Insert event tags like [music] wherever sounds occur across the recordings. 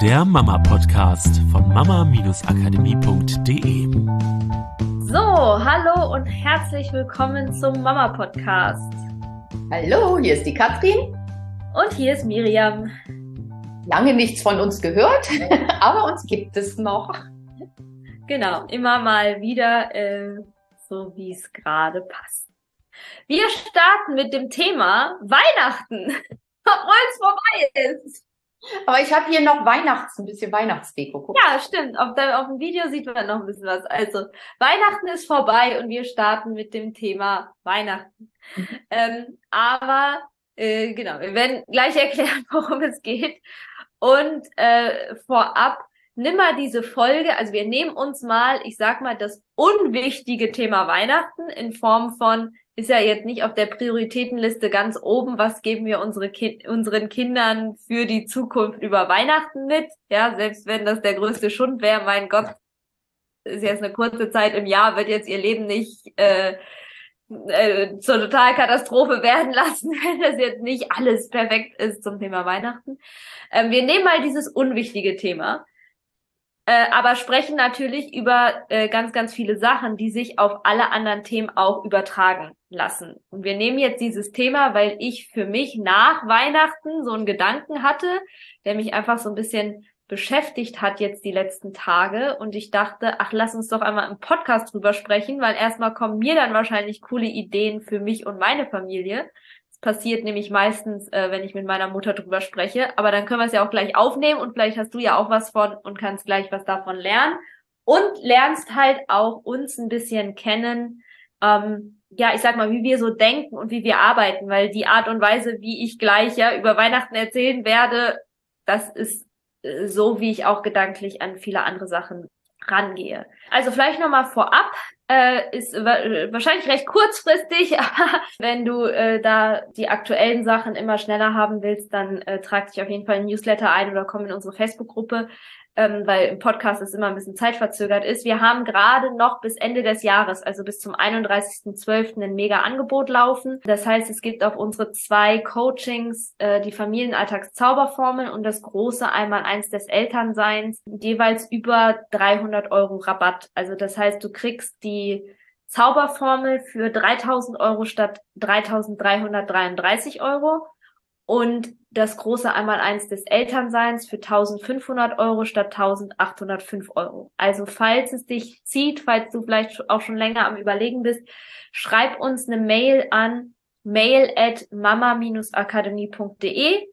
der Mama-Podcast von mama-akademie.de. So, hallo und herzlich willkommen zum Mama-Podcast. Hallo, hier ist die Katrin. Und hier ist Miriam. Lange nichts von uns gehört, [laughs] aber uns gibt es noch. Genau, immer mal wieder, äh, so wie es gerade passt. Wir starten mit dem Thema Weihnachten, [laughs] obwohl es vorbei ist. Aber ich habe hier noch Weihnachts, ein bisschen Weihnachtsdeko. Guck. Ja, stimmt. Auf, der, auf dem Video sieht man noch ein bisschen was. Also, Weihnachten ist vorbei und wir starten mit dem Thema Weihnachten. Mhm. Ähm, aber, äh, genau, wir werden gleich [laughs] erklären, worum es geht. Und äh, vorab, nimm mal diese Folge, also wir nehmen uns mal, ich sag mal, das unwichtige Thema Weihnachten in Form von, ist ja jetzt nicht auf der Prioritätenliste ganz oben, was geben wir unsere Ki unseren Kindern für die Zukunft über Weihnachten mit. Ja, selbst wenn das der größte Schund wäre, mein Gott, ist jetzt eine kurze Zeit im Jahr, wird jetzt ihr Leben nicht äh, äh, zur Totalkatastrophe werden [laughs] lassen, wenn das jetzt nicht alles perfekt ist zum Thema Weihnachten. Ähm, wir nehmen mal dieses unwichtige Thema äh, aber sprechen natürlich über äh, ganz, ganz viele Sachen, die sich auf alle anderen Themen auch übertragen lassen. Und wir nehmen jetzt dieses Thema, weil ich für mich nach Weihnachten so einen Gedanken hatte, der mich einfach so ein bisschen beschäftigt hat jetzt die letzten Tage und ich dachte, ach, lass uns doch einmal im Podcast drüber sprechen, weil erstmal kommen mir dann wahrscheinlich coole Ideen für mich und meine Familie passiert nämlich meistens, äh, wenn ich mit meiner Mutter drüber spreche. Aber dann können wir es ja auch gleich aufnehmen und vielleicht hast du ja auch was von und kannst gleich was davon lernen. Und lernst halt auch uns ein bisschen kennen, ähm, ja, ich sag mal, wie wir so denken und wie wir arbeiten, weil die Art und Weise, wie ich gleich ja über Weihnachten erzählen werde, das ist äh, so, wie ich auch gedanklich an viele andere Sachen rangehe. Also vielleicht nochmal vorab, äh, ist wahrscheinlich recht kurzfristig, [laughs] aber wenn du äh, da die aktuellen Sachen immer schneller haben willst, dann äh, trag dich auf jeden Fall in Newsletter ein oder komm in unsere Facebook-Gruppe ähm, weil im Podcast es immer ein bisschen zeitverzögert ist. Wir haben gerade noch bis Ende des Jahres, also bis zum 31.12. ein mega Angebot laufen. Das heißt, es gibt auf unsere zwei Coachings äh, die Familienalltagszauberformel und das große einmal eins des Elternseins jeweils über 300 Euro Rabatt. Also das heißt, du kriegst die Zauberformel für 3000 Euro statt 3333 Euro und das große Einmaleins des Elternseins für 1500 Euro statt 1805 Euro. Also falls es dich zieht, falls du vielleicht auch schon länger am Überlegen bist, schreib uns eine Mail an mail at mama-akademie.de.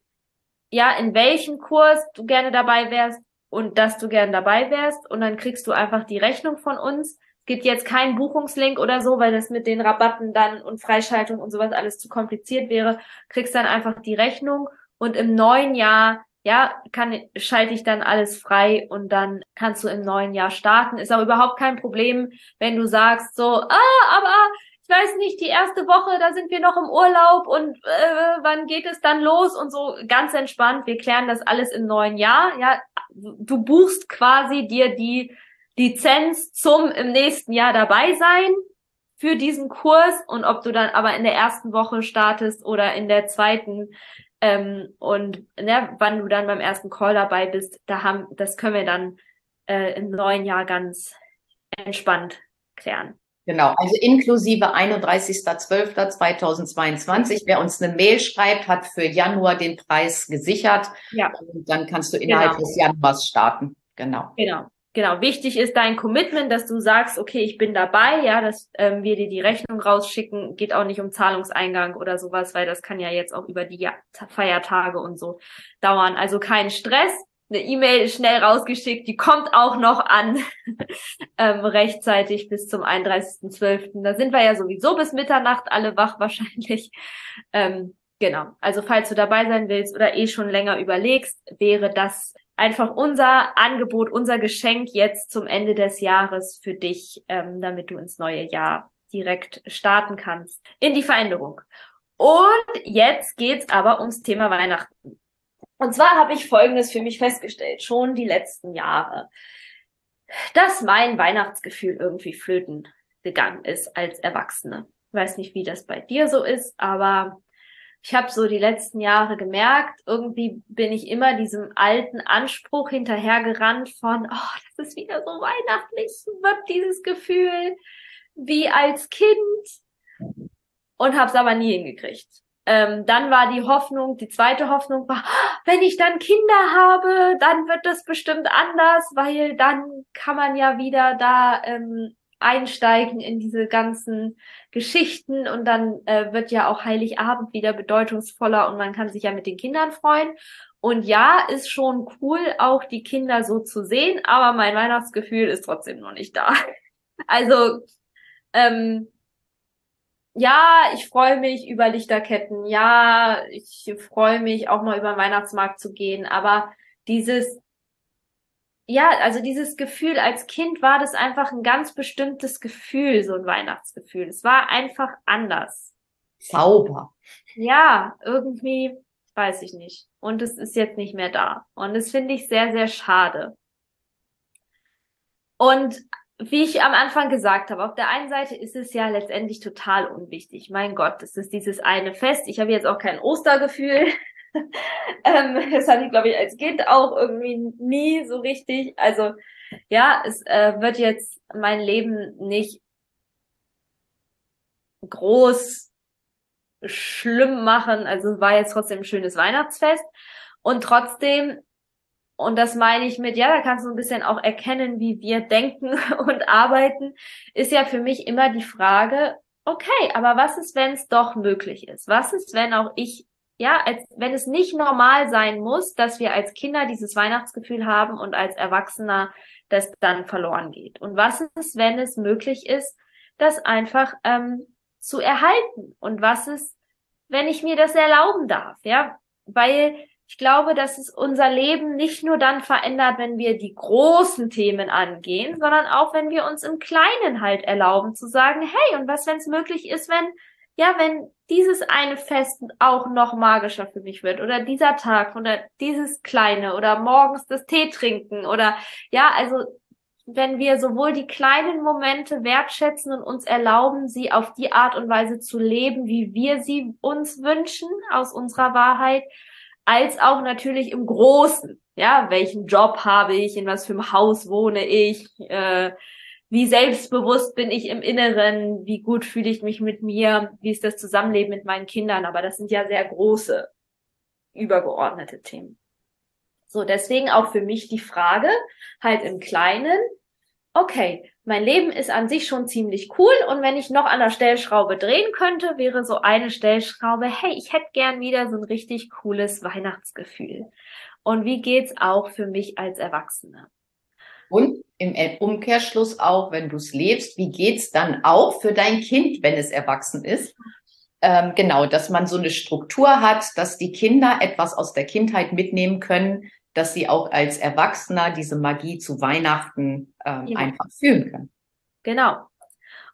Ja, in welchem Kurs du gerne dabei wärst und dass du gerne dabei wärst und dann kriegst du einfach die Rechnung von uns gibt jetzt keinen Buchungslink oder so, weil das mit den Rabatten dann und Freischaltung und sowas alles zu kompliziert wäre. Kriegst dann einfach die Rechnung und im neuen Jahr, ja, kann, schalte ich dann alles frei und dann kannst du im neuen Jahr starten. Ist auch überhaupt kein Problem, wenn du sagst so, ah, aber ich weiß nicht, die erste Woche, da sind wir noch im Urlaub und äh, wann geht es dann los und so ganz entspannt. Wir klären das alles im neuen Jahr. Ja, du buchst quasi dir die Lizenz zum im nächsten Jahr dabei sein für diesen Kurs und ob du dann aber in der ersten Woche startest oder in der zweiten ähm, und ne, wann du dann beim ersten Call dabei bist, da haben, das können wir dann äh, im neuen Jahr ganz entspannt klären. Genau, also inklusive 31.12.2022. Wer uns eine Mail schreibt, hat für Januar den Preis gesichert. Ja. Und dann kannst du innerhalb genau. des Januars starten. Genau. Genau. Genau, wichtig ist dein Commitment, dass du sagst, okay, ich bin dabei, ja, dass ähm, wir dir die Rechnung rausschicken, geht auch nicht um Zahlungseingang oder sowas, weil das kann ja jetzt auch über die Feiertage und so dauern. Also kein Stress. Eine E-Mail schnell rausgeschickt, die kommt auch noch an [laughs] ähm, rechtzeitig bis zum 31.12. Da sind wir ja sowieso bis Mitternacht alle wach [laughs] wahrscheinlich. Ähm, genau. Also falls du dabei sein willst oder eh schon länger überlegst, wäre das einfach unser Angebot, unser Geschenk jetzt zum Ende des Jahres für dich, ähm, damit du ins neue Jahr direkt starten kannst in die Veränderung. Und jetzt geht's aber ums Thema Weihnachten. Und zwar habe ich Folgendes für mich festgestellt, schon die letzten Jahre, dass mein Weihnachtsgefühl irgendwie flöten gegangen ist als Erwachsene. Ich weiß nicht, wie das bei dir so ist, aber ich habe so die letzten Jahre gemerkt, irgendwie bin ich immer diesem alten Anspruch hinterhergerannt von, oh, das ist wieder so weihnachtlich, wird dieses Gefühl wie als Kind und habe es aber nie hingekriegt. Ähm, dann war die Hoffnung, die zweite Hoffnung war, wenn ich dann Kinder habe, dann wird das bestimmt anders, weil dann kann man ja wieder da ähm, einsteigen in diese ganzen Geschichten und dann äh, wird ja auch Heiligabend wieder bedeutungsvoller und man kann sich ja mit den Kindern freuen. Und ja, ist schon cool, auch die Kinder so zu sehen, aber mein Weihnachtsgefühl ist trotzdem noch nicht da. [laughs] Also ähm, ja, ich freue mich über Lichterketten. Ja, ich freue mich auch mal über den Weihnachtsmarkt zu gehen. Aber dieses, ja, also dieses Gefühl als Kind war das einfach ein ganz bestimmtes Gefühl, so ein Weihnachtsgefühl. Es war einfach anders. Zauber. Ja, irgendwie, weiß ich nicht. Und es ist jetzt nicht mehr da. Und das finde ich sehr, sehr schade. Und wie ich am Anfang gesagt habe, auf der einen Seite ist es ja letztendlich total unwichtig. Mein Gott, es ist dieses eine Fest. Ich habe jetzt auch kein Ostergefühl. [laughs] ähm, das hatte ich, glaube ich, als Kind auch irgendwie nie so richtig. Also ja, es äh, wird jetzt mein Leben nicht groß schlimm machen. Also war jetzt trotzdem ein schönes Weihnachtsfest. Und trotzdem und das meine ich mit, ja, da kannst du ein bisschen auch erkennen, wie wir denken [laughs] und arbeiten, ist ja für mich immer die Frage, okay, aber was ist, wenn es doch möglich ist? Was ist, wenn auch ich, ja, als, wenn es nicht normal sein muss, dass wir als Kinder dieses Weihnachtsgefühl haben und als Erwachsener das dann verloren geht? Und was ist, wenn es möglich ist, das einfach ähm, zu erhalten? Und was ist, wenn ich mir das erlauben darf? Ja, weil ich glaube, dass es unser Leben nicht nur dann verändert, wenn wir die großen Themen angehen, sondern auch, wenn wir uns im Kleinen halt erlauben zu sagen, hey, und was, wenn es möglich ist, wenn, ja, wenn dieses eine Fest auch noch magischer für mich wird oder dieser Tag oder dieses kleine oder morgens das Tee trinken oder, ja, also, wenn wir sowohl die kleinen Momente wertschätzen und uns erlauben, sie auf die Art und Weise zu leben, wie wir sie uns wünschen, aus unserer Wahrheit, als auch natürlich im Großen. Ja, welchen Job habe ich, in was für einem Haus wohne ich, äh, wie selbstbewusst bin ich im Inneren, wie gut fühle ich mich mit mir, wie ist das Zusammenleben mit meinen Kindern. Aber das sind ja sehr große, übergeordnete Themen. So, deswegen auch für mich die Frage, halt im Kleinen, okay, mein Leben ist an sich schon ziemlich cool und wenn ich noch an der Stellschraube drehen könnte, wäre so eine Stellschraube, hey, ich hätte gern wieder so ein richtig cooles Weihnachtsgefühl. Und wie geht's auch für mich als Erwachsene? Und im Umkehrschluss auch, wenn du es lebst, wie geht's dann auch für dein Kind, wenn es erwachsen ist? Ähm, genau, dass man so eine Struktur hat, dass die Kinder etwas aus der Kindheit mitnehmen können, dass sie auch als Erwachsener diese Magie zu Weihnachten ähm, ja. einfach fühlen können. Genau.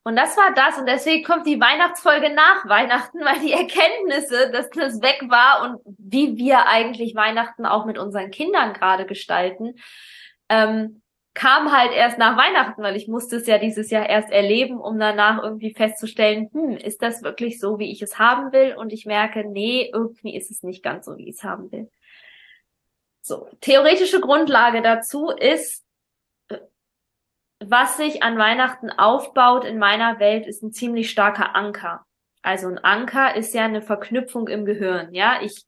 Und das war das. Und deswegen kommt die Weihnachtsfolge nach Weihnachten, weil die Erkenntnisse, dass das weg war und wie wir eigentlich Weihnachten auch mit unseren Kindern gerade gestalten, ähm, kam halt erst nach Weihnachten, weil ich musste es ja dieses Jahr erst erleben, um danach irgendwie festzustellen, hm, ist das wirklich so, wie ich es haben will? Und ich merke, nee, irgendwie ist es nicht ganz so, wie ich es haben will. So, theoretische Grundlage dazu ist, was sich an Weihnachten aufbaut in meiner Welt, ist ein ziemlich starker Anker. Also ein Anker ist ja eine Verknüpfung im Gehirn. Ja, ich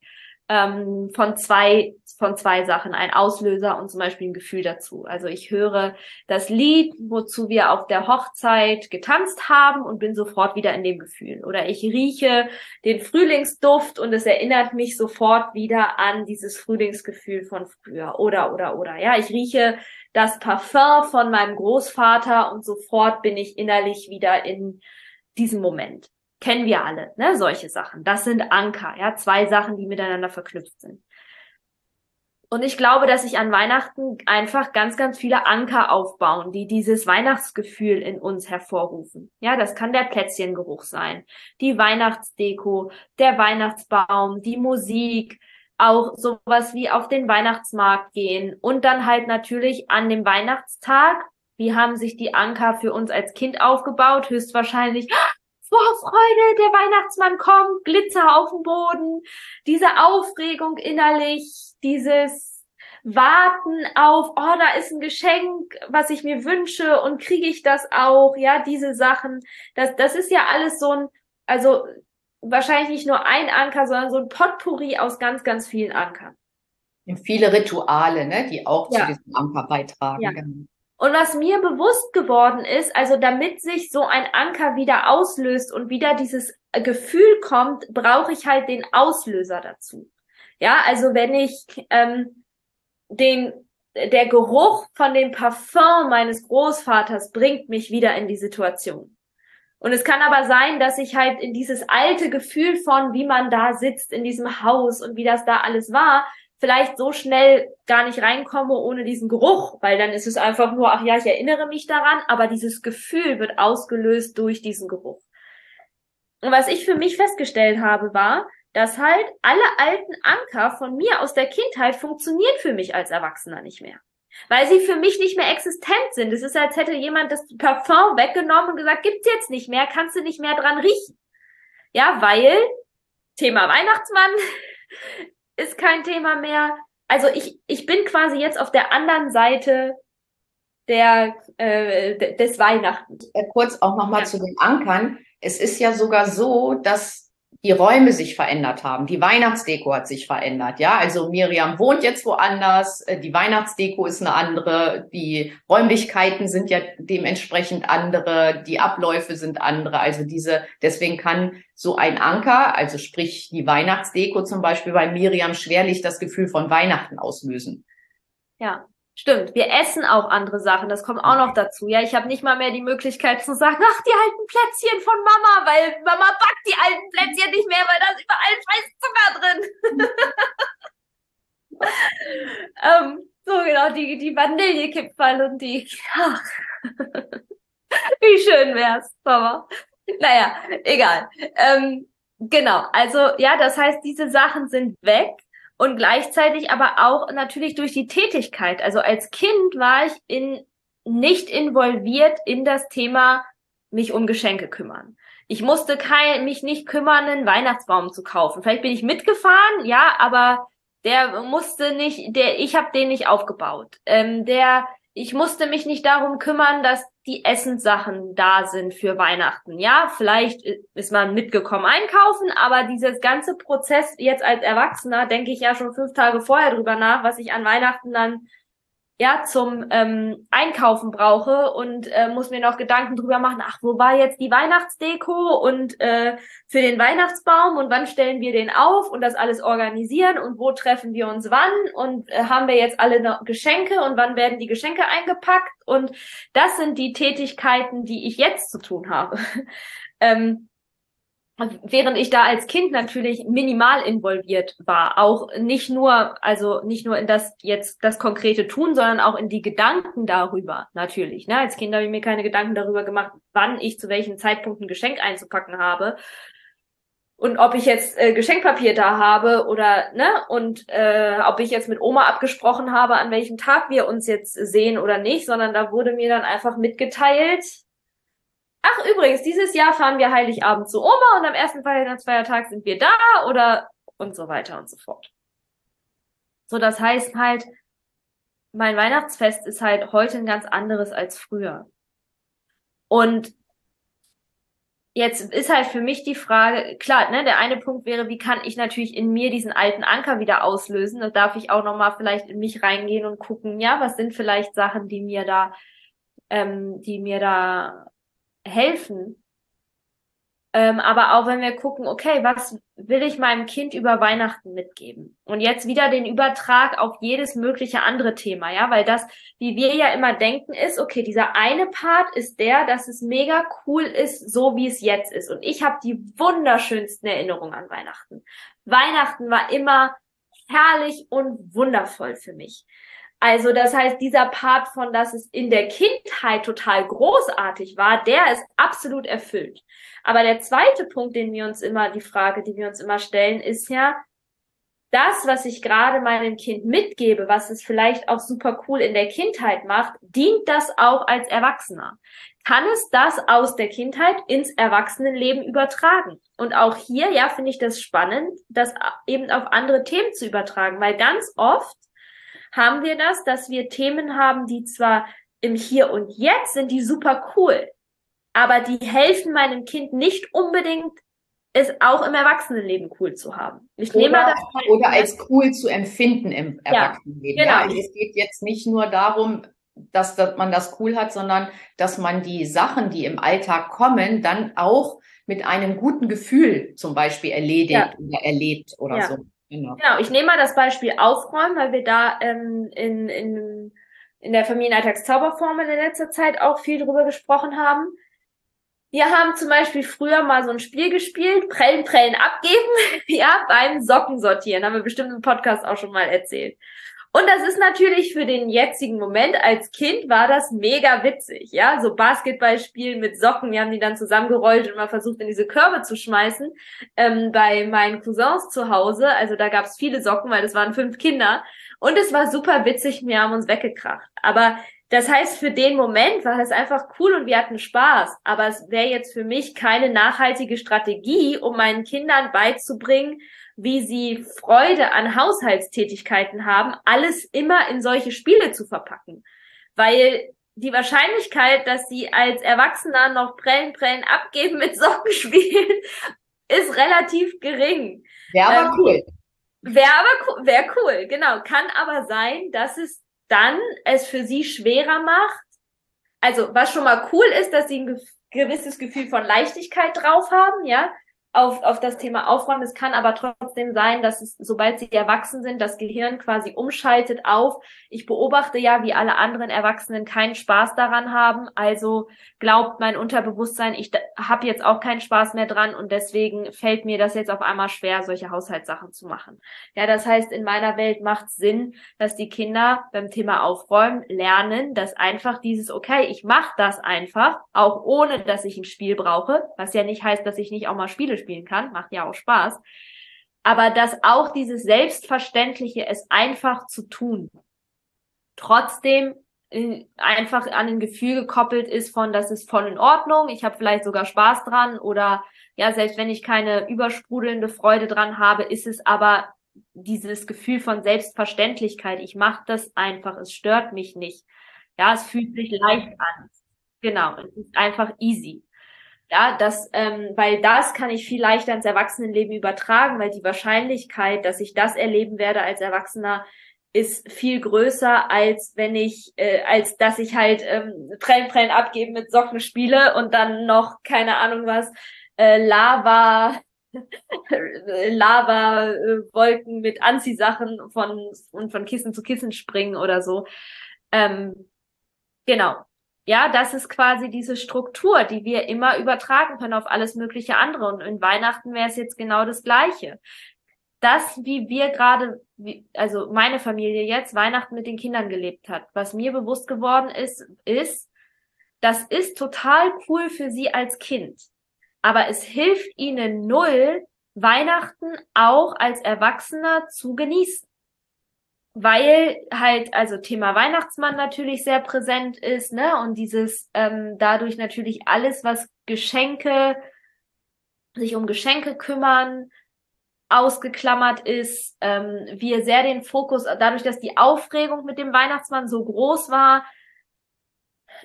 ähm, von zwei von zwei Sachen, ein Auslöser und zum Beispiel ein Gefühl dazu. Also ich höre das Lied, wozu wir auf der Hochzeit getanzt haben und bin sofort wieder in dem Gefühl. Oder ich rieche den Frühlingsduft und es erinnert mich sofort wieder an dieses Frühlingsgefühl von früher. Oder, oder, oder. Ja, ich rieche das Parfum von meinem Großvater und sofort bin ich innerlich wieder in diesem Moment kennen wir alle, ne, solche Sachen. Das sind Anker, ja, zwei Sachen, die miteinander verknüpft sind. Und ich glaube, dass sich an Weihnachten einfach ganz, ganz viele Anker aufbauen, die dieses Weihnachtsgefühl in uns hervorrufen. Ja, das kann der Plätzchengeruch sein, die Weihnachtsdeko, der Weihnachtsbaum, die Musik, auch sowas wie auf den Weihnachtsmarkt gehen und dann halt natürlich an dem Weihnachtstag. Wie haben sich die Anker für uns als Kind aufgebaut? Höchstwahrscheinlich, Vorfreude, der Weihnachtsmann kommt, Glitzer auf dem Boden, diese Aufregung innerlich, dieses Warten auf, oh, da ist ein Geschenk, was ich mir wünsche und kriege ich das auch, ja, diese Sachen, das, das ist ja alles so ein, also wahrscheinlich nicht nur ein Anker, sondern so ein Potpourri aus ganz, ganz vielen Ankern. Viele Rituale, ne, die auch Ja. zu diesem Anker beitragen. Ja. Und was mir bewusst geworden ist, also damit sich so ein Anker wieder auslöst und wieder dieses Gefühl kommt, brauche ich halt den Auslöser dazu. Ja, also wenn ich ähm, den der Geruch von dem Parfum meines Großvaters bringt mich wieder in die Situation. Und es kann aber sein, dass ich halt in dieses alte Gefühl von, wie man da sitzt in diesem Haus und wie das da alles war, vielleicht so schnell gar nicht reinkomme ohne diesen Geruch, weil dann ist es einfach nur, ach ja, ich erinnere mich daran, aber dieses Gefühl wird ausgelöst durch diesen Geruch. Und was ich für mich festgestellt habe, war, dass halt alle alten Anker von mir aus der Kindheit funktionieren für mich als Erwachsener nicht mehr. Weil sie für mich nicht mehr existent sind. Es ist, als hätte jemand das Parfum weggenommen und gesagt, gibt's jetzt nicht mehr, kannst du nicht mehr dran riechen. Ja, weil Thema Weihnachtsmann ist kein Thema mehr. Also ich, ich bin quasi jetzt auf der anderen Seite der, äh, de- des Weihnachten. Äh, Kurz auch nochmal Ja. zu den Ankern. Es ist ja sogar so, dass die Räume sich verändert haben. Die Weihnachtsdeko hat sich verändert. Ja, also Miriam wohnt jetzt woanders. äh, Die Weihnachtsdeko ist eine andere. Die Räumlichkeiten sind ja dementsprechend andere. Die Abläufe sind andere. Also diese, deswegen kann so ein Anker, also sprich die Weihnachtsdeko zum Beispiel bei Miriam schwerlich das Gefühl von Weihnachten auslösen. Ja, stimmt. Wir essen auch andere Sachen. Das kommt auch noch dazu. Ja, ich habe nicht mal mehr die Möglichkeit zu sagen, ach, die alten Plätzchen von Mama, weil Mama backt die alten Plätzchen nicht mehr, weil da ist überall scheiß Zucker drin. [laughs] ähm, so genau, die, die Vanillekipferl und die. Ach. Wie schön wär's, Mama. Naja, egal. Ähm, genau, also ja, das heißt, diese Sachen sind weg und gleichzeitig aber auch natürlich durch die Tätigkeit. Also als Kind war ich in, nicht involviert in das Thema mich um Geschenke kümmern. Ich musste kein, mich nicht kümmern, einen Weihnachtsbaum zu kaufen. Vielleicht bin ich mitgefahren, ja, aber der musste nicht, der, ich habe den nicht aufgebaut. Ähm, der, ich musste mich nicht darum kümmern, dass die Essenssachen da sind für Weihnachten. Ja, vielleicht ist man mitgekommen einkaufen, aber dieses ganze Prozess jetzt als Erwachsener denke ich ja schon fünf Tage vorher drüber nach, was ich an Weihnachten dann ja zum ähm, Einkaufen brauche und äh, muss mir noch Gedanken drüber machen, ach, wo war jetzt die Weihnachtsdeko und äh, für den Weihnachtsbaum und wann stellen wir den auf und das alles organisieren und wo treffen wir uns wann und äh, haben wir jetzt alle noch Geschenke und wann werden die Geschenke eingepackt und das sind die Tätigkeiten, die ich jetzt zu tun habe. [laughs] ähm, während ich da als Kind natürlich minimal involviert war, auch nicht nur, also nicht nur in das jetzt das konkrete Tun, sondern auch in die Gedanken darüber natürlich. Ne? Als Kind habe ich mir keine Gedanken darüber gemacht, wann ich zu welchem Zeitpunkt ein Geschenk einzupacken habe und ob ich jetzt äh, Geschenkpapier da habe oder ne und äh, ob ich jetzt mit Oma abgesprochen habe, an welchem Tag wir uns jetzt sehen oder nicht, sondern da wurde mir dann einfach mitgeteilt, Ach, übrigens, dieses Jahr fahren wir Heiligabend zu Oma und am ersten Weihnachtsfeiertag sind wir da oder und so weiter und so fort. So, das heißt halt, mein Weihnachtsfest ist halt heute ein ganz anderes als früher. Und jetzt ist halt für mich die Frage, klar, ne, der eine Punkt wäre, wie kann ich natürlich in mir diesen alten Anker wieder auslösen? Da darf ich auch nochmal vielleicht in mich reingehen und gucken, ja, was sind vielleicht Sachen, die mir da, ähm, die mir da helfen. Ähm, aber auch wenn wir gucken, okay, was will ich meinem Kind über Weihnachten mitgeben? Und jetzt wieder den Übertrag auf jedes mögliche andere Thema, ja, weil das, wie wir ja immer denken, ist, okay, dieser eine Part ist der, dass es mega cool ist, so wie es jetzt ist. Und ich habe die wunderschönsten Erinnerungen an Weihnachten. Weihnachten war immer herrlich und wundervoll für mich. Also das heißt, dieser Part von, dass es in der Kindheit total großartig war, der ist absolut erfüllt. Aber der zweite Punkt, den wir uns immer, die Frage, die wir uns immer stellen, ist ja, das, was ich gerade meinem Kind mitgebe, was es vielleicht auch super cool in der Kindheit macht, dient das auch als Erwachsener? Kann es das aus der Kindheit ins Erwachsenenleben übertragen? Und auch hier, ja, finde ich das spannend, das eben auf andere Themen zu übertragen, weil ganz oft haben wir das, dass wir Themen haben, die zwar im Hier und Jetzt sind, die super cool, aber die helfen meinem Kind nicht unbedingt es auch im Erwachsenenleben cool zu haben. Ich oder, nehme das oder als cool zu empfinden im Erwachsenenleben. Ja, genau. Ja, es geht jetzt nicht nur darum, dass, dass man das cool hat, sondern dass man die Sachen, die im Alltag kommen, dann auch mit einem guten Gefühl zum Beispiel erledigt ja. oder erlebt oder ja. so. Genau. genau, ich nehme mal das Beispiel Aufräumen, weil wir da ähm, in, in, in der Familienalltagszauberformel in letzter Zeit auch viel drüber gesprochen haben. Wir haben zum Beispiel früher mal so ein Spiel gespielt, Prellen, Prellen abgeben, [laughs] ja, beim Sockensortieren. Haben wir bestimmt im Podcast auch schon mal erzählt. Und das ist natürlich für den jetzigen Moment als Kind war das mega witzig, ja, so Basketballspielen mit Socken, wir haben die dann zusammengerollt und mal versucht in diese Körbe zu schmeißen. Ähm, bei meinen Cousins zu Hause, also da gab es viele Socken, weil das waren fünf Kinder und es war super witzig, wir haben uns weggekracht. Aber das heißt, für den Moment war es einfach cool und wir hatten Spaß. Aber es wäre jetzt für mich keine nachhaltige Strategie, um meinen Kindern beizubringen, wie sie Freude an Haushaltstätigkeiten haben, alles immer in solche Spiele zu verpacken. Weil die Wahrscheinlichkeit, dass sie als Erwachsener noch Prellen, Prellen abgeben mit [laughs] Socken spielen, ist relativ gering. Wäre aber ähm, cool. Wäre aber wäre cool, genau. Kann aber sein, dass es dann es für sie schwerer macht. Also was schon mal cool ist, dass sie ein gewisses Gefühl von Leichtigkeit drauf haben, ja, auf, auf das Thema Aufräumen. Es kann aber trotzdem sein, dass es, sobald sie erwachsen sind, das Gehirn quasi umschaltet auf. Ich beobachte ja, wie alle anderen Erwachsenen keinen Spaß daran haben. Also glaubt mein Unterbewusstsein, ich habe jetzt auch keinen Spaß mehr dran und deswegen fällt mir das jetzt auf einmal schwer, solche Haushaltssachen zu machen. Ja, das heißt, in meiner Welt macht Sinn, dass die Kinder beim Thema Aufräumen lernen, dass einfach dieses, okay, ich mache das einfach, auch ohne, dass ich ein Spiel brauche, was ja nicht heißt, dass ich nicht auch mal Spiele spielen kann, macht ja auch Spaß. Aber dass auch dieses Selbstverständliche, es einfach zu tun, trotzdem äh, einfach an ein Gefühl gekoppelt ist von, das ist voll in Ordnung, ich habe vielleicht sogar Spaß dran oder ja, selbst wenn ich keine übersprudelnde Freude dran habe, ist es aber dieses Gefühl von Selbstverständlichkeit. Ich mache das einfach, es stört mich nicht. Ja, es fühlt sich leicht an. Genau, es ist einfach easy. Ja, das, ähm, weil das kann ich viel leichter ins Erwachsenenleben übertragen, weil die Wahrscheinlichkeit, dass ich das erleben werde als Erwachsener, ist viel größer, als wenn ich, äh, als dass ich halt ähm, Prellen, Prellen abgeben mit Socken spiele und dann noch, keine Ahnung was, äh, Lava, [laughs] Lava-Wolken mit Anziehsachen von und von Kissen zu Kissen springen oder so. Ähm, genau. Ja, das ist quasi diese Struktur, die wir immer übertragen können auf alles mögliche andere. Und in Weihnachten wäre es jetzt genau das Gleiche. Das, wie wir gerade, also meine Familie jetzt Weihnachten mit den Kindern gelebt hat, was mir bewusst geworden ist, ist, das ist total cool für sie als Kind. Aber es hilft ihnen null, Weihnachten auch als Erwachsener zu genießen weil halt also Thema Weihnachtsmann natürlich sehr präsent ist, ne? Und dieses ähm, dadurch natürlich alles, was Geschenke, sich um Geschenke kümmern, ausgeklammert ist, ähm, wir sehr den Fokus, dadurch, dass die Aufregung mit dem Weihnachtsmann so groß war,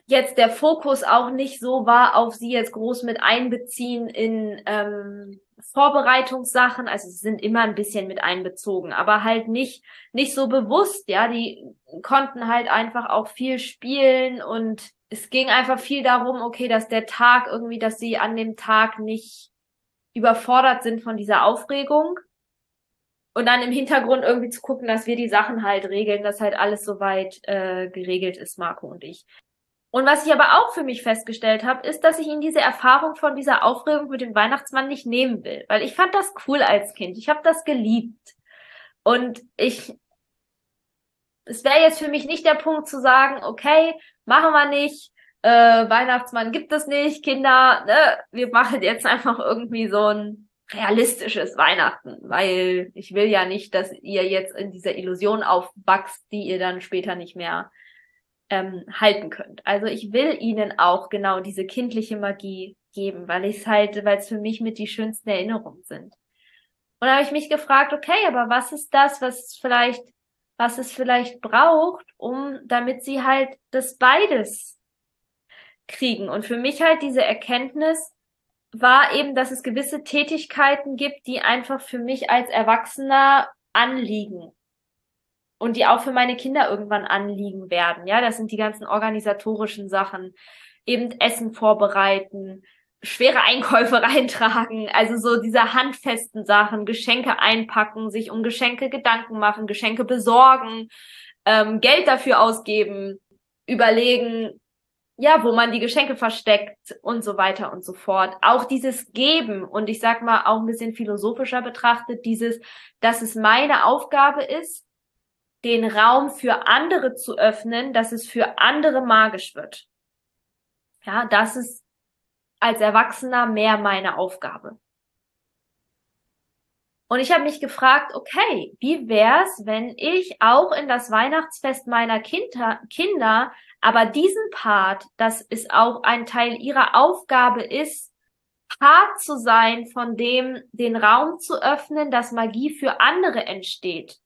jetzt der Fokus auch nicht so war, auf sie jetzt groß mit einbeziehen in ähm, Vorbereitungssachen, also sie sind immer ein bisschen mit einbezogen, aber halt nicht, nicht so bewusst, ja, die konnten halt einfach auch viel spielen und es ging einfach viel darum, okay, dass der Tag irgendwie, dass sie an dem Tag nicht überfordert sind von dieser Aufregung und dann im Hintergrund irgendwie zu gucken, dass wir die Sachen halt regeln, dass halt alles soweit äh, geregelt ist, Marco und ich. Und was ich aber auch für mich festgestellt habe, ist, dass ich ihn diese Erfahrung von dieser Aufregung mit dem Weihnachtsmann nicht nehmen will, weil ich fand das cool als Kind. Ich habe das geliebt. Und ich es wäre jetzt für mich nicht der Punkt zu sagen, okay, machen wir nicht, äh, Weihnachtsmann gibt es nicht, Kinder, ne, wir machen jetzt einfach irgendwie so ein realistisches Weihnachten, weil ich will ja nicht, dass ihr jetzt in dieser Illusion aufwachst, die ihr dann später nicht mehr ähm, halten könnt. Also ich will ihnen auch genau diese kindliche Magie geben, weil ich es halt, weil es für mich mit die schönsten Erinnerungen sind. Und da habe ich mich gefragt, okay, aber was ist das, was vielleicht, was es vielleicht braucht, um, damit sie halt das beides kriegen? Und für mich halt diese Erkenntnis war eben, dass es gewisse Tätigkeiten gibt, die einfach für mich als Erwachsener anliegen und die auch für meine Kinder irgendwann anliegen werden. Ja, das sind die ganzen organisatorischen Sachen, eben Essen vorbereiten, schwere Einkäufe [laughs] reintragen, also so diese handfesten Sachen, Geschenke einpacken, sich um Geschenke Gedanken machen, Geschenke besorgen, ähm, Geld dafür ausgeben, überlegen, ja, wo man die Geschenke versteckt und so weiter und so fort. Auch dieses Geben und ich sag mal auch ein bisschen philosophischer betrachtet, dieses, dass es meine Aufgabe ist, den Raum für andere zu öffnen, dass es für andere magisch wird. Ja, das ist als Erwachsener mehr meine Aufgabe. Und ich habe mich gefragt, okay, wie wär's, wenn ich auch in das Weihnachtsfest meiner Kinder, Kinder, aber diesen Part, dass es auch ein Teil ihrer Aufgabe ist, Part zu sein, von dem den Raum zu öffnen, dass Magie für andere entsteht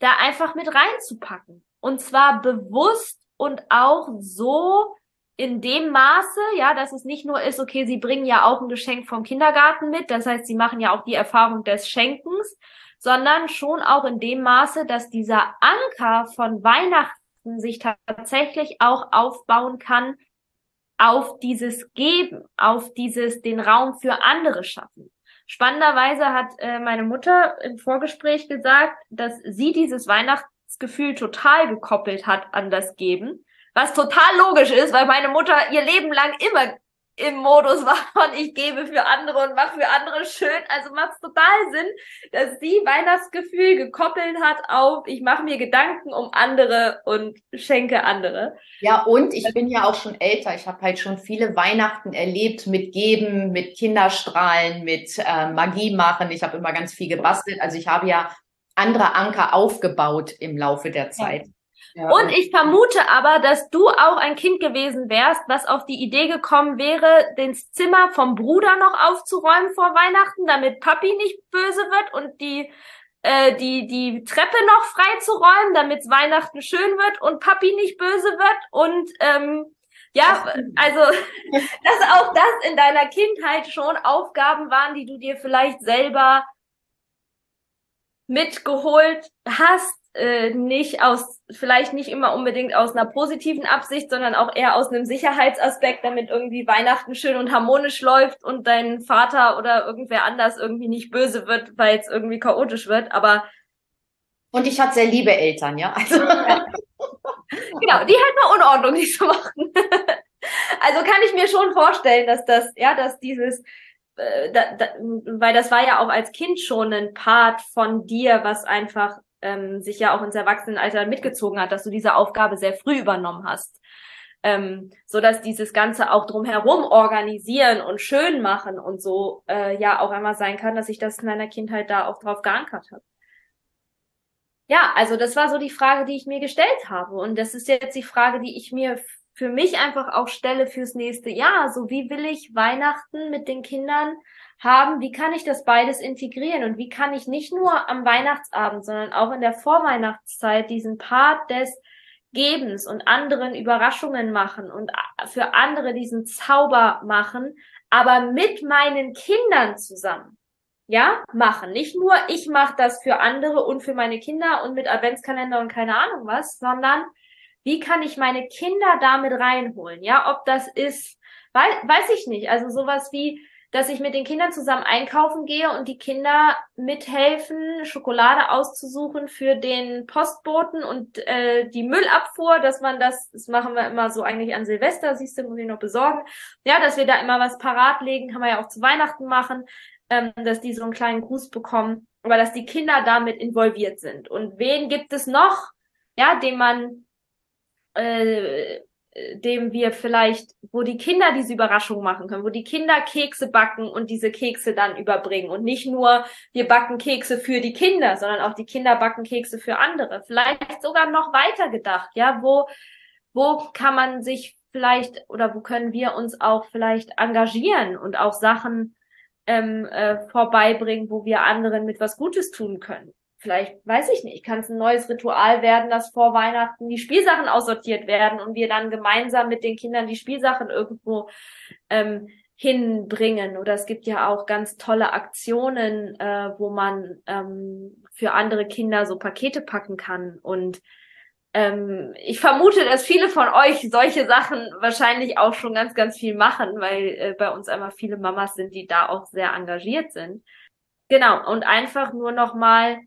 da einfach mit reinzupacken. Und zwar bewusst und auch so in dem Maße, ja, dass es nicht nur ist, okay, sie bringen ja auch ein Geschenk vom Kindergarten mit, das heißt, sie machen ja auch die Erfahrung des Schenkens, sondern schon auch in dem Maße, dass dieser Anker von Weihnachten sich tatsächlich auch aufbauen kann auf dieses Geben, auf dieses den Raum für andere schaffen. Spannenderweise hat äh, meine Mutter im Vorgespräch gesagt, dass sie dieses Weihnachtsgefühl total gekoppelt hat an das Geben. Was total logisch ist, weil meine Mutter ihr Leben lang immer im Modus war von ich gebe für andere und mache für andere schön. Also macht es total Sinn, dass sie Weihnachtsgefühl gekoppelt hat auf ich mache mir Gedanken um andere und schenke andere. Ja, und ich bin ja auch schon älter. Ich habe halt schon viele Weihnachten erlebt mit Geben, mit Kinderstrahlen, mit äh, Magie machen. Ich habe immer ganz viel gebastelt. Also ich habe ja andere Anker aufgebaut im Laufe der Zeit. Ja. Ja, und ich vermute aber, dass du auch ein Kind gewesen wärst, was auf die Idee gekommen wäre, das Zimmer vom Bruder noch aufzuräumen vor Weihnachten, damit Papi nicht böse wird und die äh, die die Treppe noch frei zu räumen, damit Weihnachten schön wird und Papi nicht böse wird. Und ähm, ja, also [laughs] dass auch das in deiner Kindheit schon Aufgaben waren, die du dir vielleicht selber mitgeholt hast äh, nicht aus, vielleicht nicht immer unbedingt aus einer positiven Absicht, sondern auch eher aus einem Sicherheitsaspekt, damit irgendwie Weihnachten schön und harmonisch läuft und dein Vater oder irgendwer anders irgendwie nicht böse wird, weil es irgendwie chaotisch wird. Aber und ich hatte sehr liebe Eltern, ja. Also. [laughs] genau, die halt mal Unordnung nicht so machen. [laughs] also kann ich mir schon vorstellen, dass das, ja, dass dieses äh, da, da, weil das war ja auch als Kind schon ein Part von dir, was einfach ähm, sich ja auch ins Erwachsenenalter mitgezogen hat, dass du diese Aufgabe sehr früh übernommen hast. Ähm, so dass dieses Ganze auch drumherum organisieren und schön machen und so äh, ja auch einmal sein kann, dass ich das in meiner Kindheit da auch drauf geankert habe. Ja, also das war so die Frage, die ich mir gestellt habe. Und das ist jetzt die Frage, die ich mir für mich einfach auch stelle fürs nächste Jahr. So wie will ich Weihnachten mit den Kindern haben, wie kann ich das beides integrieren und wie kann ich nicht nur am Weihnachtsabend, sondern auch in der Vorweihnachtszeit diesen Part des Gebens und anderen Überraschungen machen und für andere diesen Zauber machen, aber mit meinen Kindern zusammen. Ja, machen. Nicht nur ich mache das für andere und für meine Kinder und mit Adventskalender und keine Ahnung was, sondern wie kann ich meine Kinder damit reinholen? Ja, ob das ist, weiß, weiß ich nicht. Also sowas wie, dass ich mit den Kindern zusammen einkaufen gehe und die Kinder mithelfen, Schokolade auszusuchen für den Postboten und äh, die Müllabfuhr, dass man das, das machen wir immer so eigentlich an Silvester, siehst du, muss ich noch besorgen. Ja, dass wir da immer was parat legen, kann man ja auch zu Weihnachten machen, ähm, dass die so einen kleinen Gruß bekommen, aber dass die Kinder damit involviert sind. Und wen gibt es noch, ja, den man äh, dem wir vielleicht, wo die Kinder diese Überraschung machen können, wo die Kinder Kekse backen und diese Kekse dann überbringen und nicht nur wir backen Kekse für die Kinder, sondern auch die Kinder backen Kekse für andere. Vielleicht sogar noch weiter gedacht, ja, wo, wo kann man sich vielleicht oder wo können wir uns auch vielleicht engagieren und auch Sachen ähm, äh, vorbeibringen, wo wir anderen mit was Gutes tun können vielleicht, weiß ich nicht, kann es ein neues Ritual werden, dass vor Weihnachten die Spielsachen aussortiert werden und wir dann gemeinsam mit den Kindern die Spielsachen irgendwo ähm, hinbringen. Oder es gibt ja auch ganz tolle Aktionen, äh, wo man ähm, für andere Kinder so Pakete packen kann. Und ähm, ich vermute, dass viele von euch solche Sachen wahrscheinlich auch schon ganz, ganz viel machen, weil äh, bei uns einmal viele Mamas sind, die da auch sehr engagiert sind. Genau, und einfach nur noch mal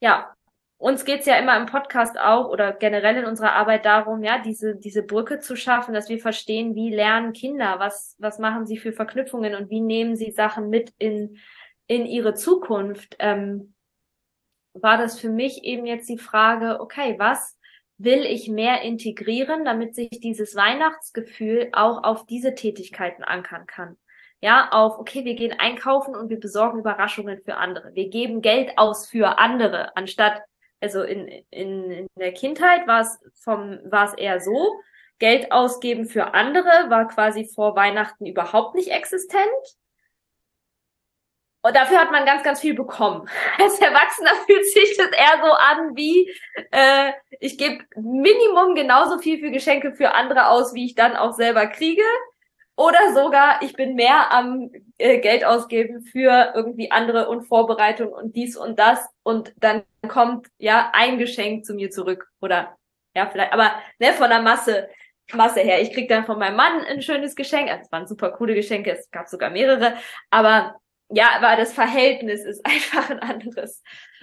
ja, uns geht's ja immer im Podcast auch oder generell in unserer Arbeit darum, ja, diese, diese Brücke zu schaffen, dass wir verstehen, wie lernen Kinder, was, was machen sie für Verknüpfungen und wie nehmen sie Sachen mit in, in ihre Zukunft. Ähm, war das für mich eben jetzt die Frage, okay, was will ich mehr integrieren, damit sich dieses Weihnachtsgefühl auch auf diese Tätigkeiten ankern kann? Ja, auf, okay, wir gehen einkaufen und wir besorgen Überraschungen für andere. Wir geben Geld aus für andere, anstatt, also in, in, in der Kindheit war es vom, war es eher so, Geld ausgeben für andere war quasi vor Weihnachten überhaupt nicht existent. Und dafür hat man ganz, ganz viel bekommen. [laughs] Als Erwachsener fühlt sich das eher so an wie, äh, ich gebe Minimum genauso viel für Geschenke für andere aus, wie ich dann auch selber kriege. Oder sogar, ich bin mehr am äh, Geld ausgeben für irgendwie andere und Vorbereitung und dies und das. Und dann kommt ja ein Geschenk zu mir zurück. Oder ja, vielleicht, aber ne, von der Masse, Masse her. Ich krieg dann von meinem Mann ein schönes Geschenk. Also, es waren super coole Geschenke, es gab sogar mehrere. Aber ja, aber das Verhältnis ist [laughs] einfach ein anderes.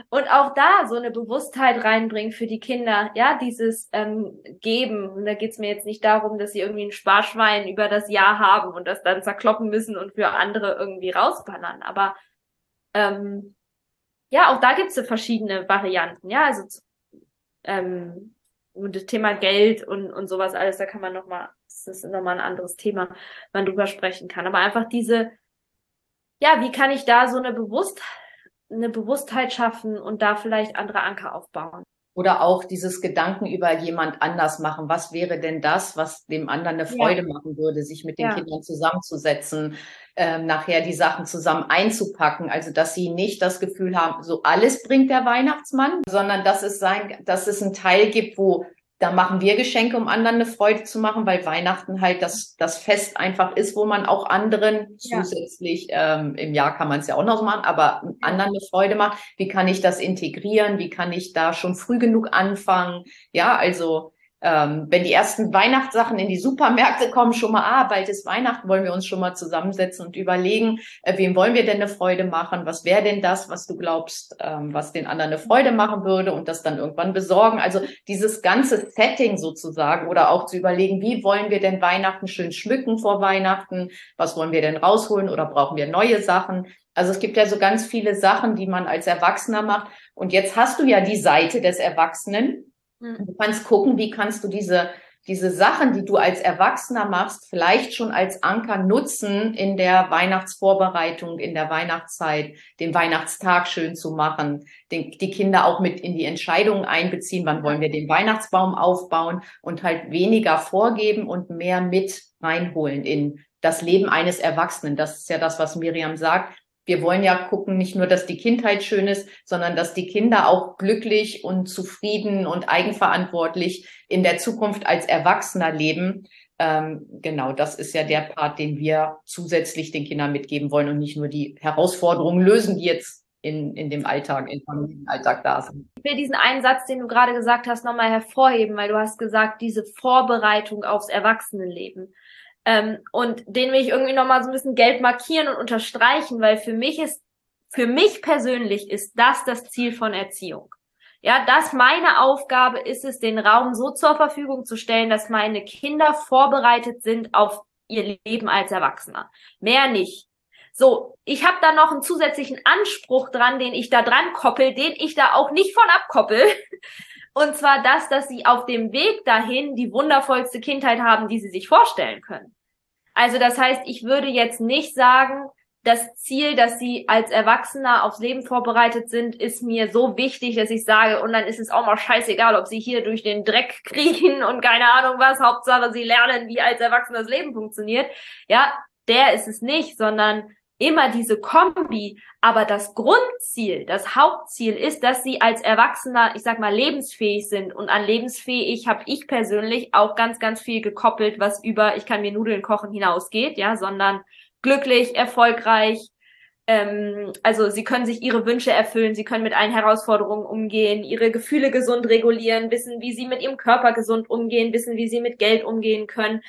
Und auch da so eine Bewusstheit reinbringen für die Kinder, ja, dieses ähm, Geben. Und da geht's mir jetzt nicht darum, dass sie irgendwie ein Sparschwein über das Jahr haben und das dann zerkloppen müssen und für andere irgendwie rausballern. Aber ähm, ja, auch da gibt's so verschiedene Varianten, ja, also ähm, und das Thema Geld und, und sowas alles, da kann man nochmal, das ist nochmal ein anderes Thema, man drüber sprechen kann. Aber einfach diese ja, wie kann ich da so eine Bewusst eine Bewusstheit schaffen und da vielleicht andere Anker aufbauen? Oder auch dieses Gedanken über jemand anders machen. Was wäre denn das, was dem anderen eine Freude ja. machen würde, sich mit den ja. Kindern zusammenzusetzen, ähm, nachher die Sachen zusammen einzupacken. Also, dass sie nicht das Gefühl haben, so alles bringt der Weihnachtsmann, sondern dass es sein, dass es einen Teil gibt, wo da machen wir Geschenke, um anderen eine Freude zu machen, weil Weihnachten halt das, das Fest einfach ist, wo man auch anderen ja. zusätzlich, ähm, im Jahr kann man es ja auch noch machen, aber anderen eine Freude macht. Wie kann ich das integrieren? Wie kann ich da schon früh genug anfangen? Ja, also ähm, wenn die ersten Weihnachtssachen in die Supermärkte kommen, schon mal, ah, bald ist Weihnachten, wollen wir uns schon mal zusammensetzen und überlegen, äh, wem wollen wir denn eine Freude machen? Was wäre denn das, was du glaubst, ähm, was den anderen eine Freude machen würde und das dann irgendwann besorgen? Also dieses ganze Setting sozusagen oder auch zu überlegen, wie wollen wir denn Weihnachten schön schmücken vor Weihnachten? Was wollen wir denn rausholen oder brauchen wir neue Sachen? Also es gibt ja so ganz viele Sachen, die man als Erwachsener macht. Und jetzt hast du ja die Seite des Erwachsenen. Du kannst gucken, wie kannst du diese, diese Sachen, die du als Erwachsener machst, vielleicht schon als Anker nutzen in der Weihnachtsvorbereitung, in der Weihnachtszeit, den Weihnachtstag schön zu machen, den, die Kinder auch mit in die Entscheidungen einbeziehen, wann wollen wir den Weihnachtsbaum aufbauen und halt weniger vorgeben und mehr mit reinholen in das Leben eines Erwachsenen. Das ist ja das, was Miriam sagt wir wollen ja gucken, nicht nur, dass die Kindheit schön ist, sondern dass die Kinder auch glücklich und zufrieden und eigenverantwortlich in der Zukunft als Erwachsener leben. Ähm, genau, das ist ja der Part, den wir zusätzlich den Kindern mitgeben wollen und nicht nur die Herausforderungen lösen, die jetzt in, in dem Alltag, im Familienalltag da sind. Ich will diesen einen Satz, den du gerade gesagt hast, nochmal hervorheben, weil du hast gesagt, diese Vorbereitung aufs Erwachsenenleben. Ähm, und den will ich irgendwie nochmal so ein bisschen gelb markieren und unterstreichen, weil für mich ist, für mich persönlich ist das das Ziel von Erziehung. Ja, das meine Aufgabe ist es, den Raum so zur Verfügung zu stellen, dass meine Kinder vorbereitet sind auf ihr Leben als Erwachsener. Mehr nicht. So, ich habe da noch einen zusätzlichen Anspruch dran, den ich da dran koppel, den ich da auch nicht von abkoppel. [laughs] Und zwar das, dass sie auf dem Weg dahin die wundervollste Kindheit haben, die sie sich vorstellen können. Also das heißt, ich würde jetzt nicht sagen, das Ziel, dass sie als Erwachsener aufs Leben vorbereitet sind, ist mir so wichtig, dass ich sage, und dann ist es auch mal scheißegal, ob sie hier durch den Dreck [laughs] kriechen und keine Ahnung was, Hauptsache sie lernen, wie als Erwachsener das Leben funktioniert. Ja, der ist es nicht, sondern immer diese Kombi. Aber das Grundziel, das Hauptziel ist, dass sie als Erwachsener, ich sag mal, lebensfähig sind. Und an lebensfähig habe ich persönlich auch ganz, ganz viel gekoppelt, was über ich kann mir Nudeln kochen hinausgeht, ja, sondern glücklich, erfolgreich. Ähm, also sie können sich ihre Wünsche erfüllen, sie können mit allen Herausforderungen umgehen, ihre Gefühle gesund regulieren, wissen, wie sie mit ihrem Körper gesund umgehen, wissen, wie sie mit Geld umgehen können,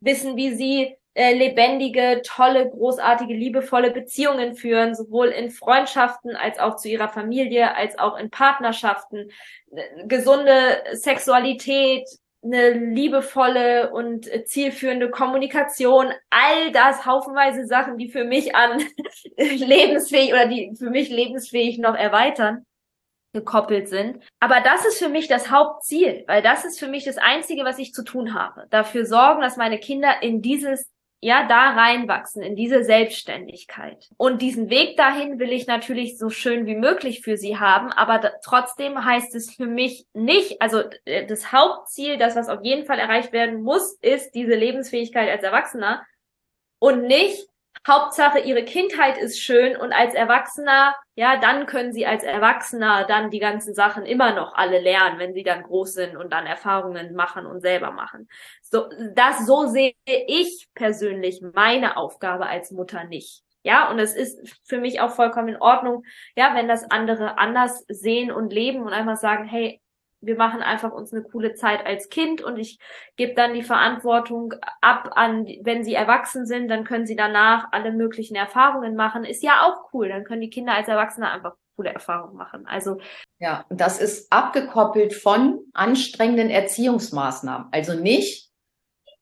wissen, wie sie äh, lebendige, tolle, großartige, liebevolle Beziehungen führen, sowohl in Freundschaften als auch zu ihrer Familie, als auch in Partnerschaften, äh, gesunde Sexualität, eine liebevolle und zielführende Kommunikation, all das haufenweise Sachen, die für mich an [laughs] lebensfähig oder die für mich lebensfähig noch erweitern gekoppelt sind. Aber das ist für mich das Hauptziel, weil das ist für mich das Einzige, was ich zu tun habe. Dafür sorgen, dass meine Kinder in dieses ja, da reinwachsen, in diese Selbstständigkeit. Und diesen Weg dahin will ich natürlich so schön wie möglich für sie haben, aber trotzdem heißt es für mich nicht, also äh, das Hauptziel, das was auf jeden Fall erreicht werden muss, ist diese Lebensfähigkeit als Erwachsener und nicht, Hauptsache, ihre Kindheit ist schön und als Erwachsener, ja, dann können sie als Erwachsener dann die ganzen Sachen immer noch alle lernen, wenn sie dann groß sind und dann Erfahrungen machen und selber machen. So, das, so sehe ich persönlich meine Aufgabe als Mutter nicht. Ja, und es ist für mich auch vollkommen in Ordnung, ja, wenn das andere anders sehen und leben und einfach sagen, hey, wir machen einfach uns eine coole Zeit als Kind und ich gebe dann die Verantwortung ab an, wenn sie erwachsen sind, dann können sie danach alle möglichen Erfahrungen machen. Ist ja auch cool. Dann können die Kinder als Erwachsene einfach coole Erfahrungen machen. Also ja, das ist abgekoppelt von anstrengenden Erziehungsmaßnahmen. Also nicht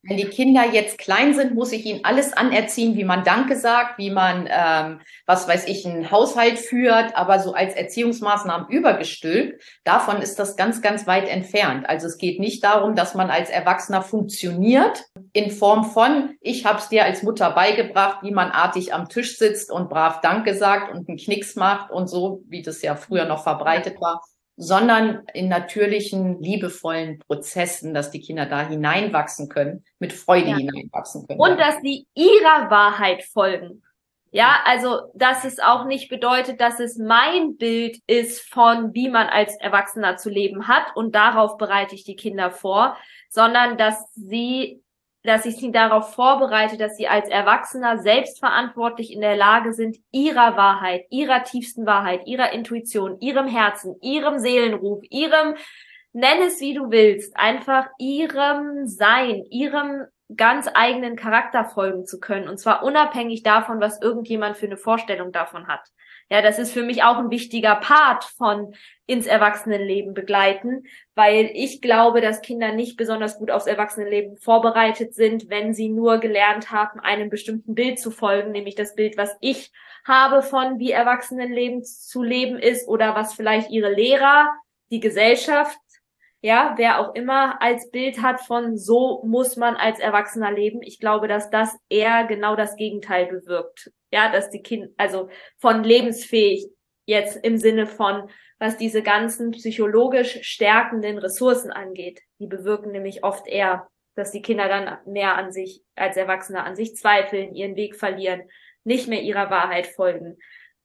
wenn die Kinder jetzt klein sind, muss ich ihnen alles anerziehen, wie man Danke sagt, wie man, ähm, was weiß ich, einen Haushalt führt, aber so als Erziehungsmaßnahmen übergestülpt, davon ist das ganz, ganz weit entfernt. Also es geht nicht darum, dass man als Erwachsener funktioniert in Form von, ich habe es dir als Mutter beigebracht, wie man artig am Tisch sitzt und brav Danke sagt und einen Knicks macht und so, wie das ja früher noch verbreitet war sondern in natürlichen, liebevollen Prozessen, dass die Kinder da hineinwachsen können, mit Freude ja. hineinwachsen können. Und dass sie ihrer Wahrheit folgen. Ja, also, dass es auch nicht bedeutet, dass es mein Bild ist von, wie man als Erwachsener zu leben hat und darauf bereite ich die Kinder vor, sondern dass sie dass ich sie darauf vorbereite, dass sie als Erwachsener selbstverantwortlich in der Lage sind, ihrer Wahrheit, ihrer tiefsten Wahrheit, ihrer Intuition, ihrem Herzen, ihrem Seelenruf, ihrem, nenn es wie du willst, einfach ihrem Sein, ihrem ganz eigenen Charakter folgen zu können. Und zwar unabhängig davon, was irgendjemand für eine Vorstellung davon hat. Ja, das ist für mich auch ein wichtiger Part von ins Erwachsenenleben begleiten, weil ich glaube, dass Kinder nicht besonders gut aufs Erwachsenenleben vorbereitet sind, wenn sie nur gelernt haben, einem bestimmten Bild zu folgen, nämlich das Bild, was ich habe von wie Erwachsenenleben zu leben ist oder was vielleicht ihre Lehrer, die Gesellschaft, ja, wer auch immer als Bild hat von so muss man als Erwachsener leben. Ich glaube, dass das eher genau das Gegenteil bewirkt ja, dass die Kinder, also von lebensfähig jetzt im Sinne von, was diese ganzen psychologisch stärkenden Ressourcen angeht. Die bewirken nämlich oft eher, dass die Kinder dann mehr an sich als Erwachsene an sich zweifeln, ihren Weg verlieren, nicht mehr ihrer Wahrheit folgen,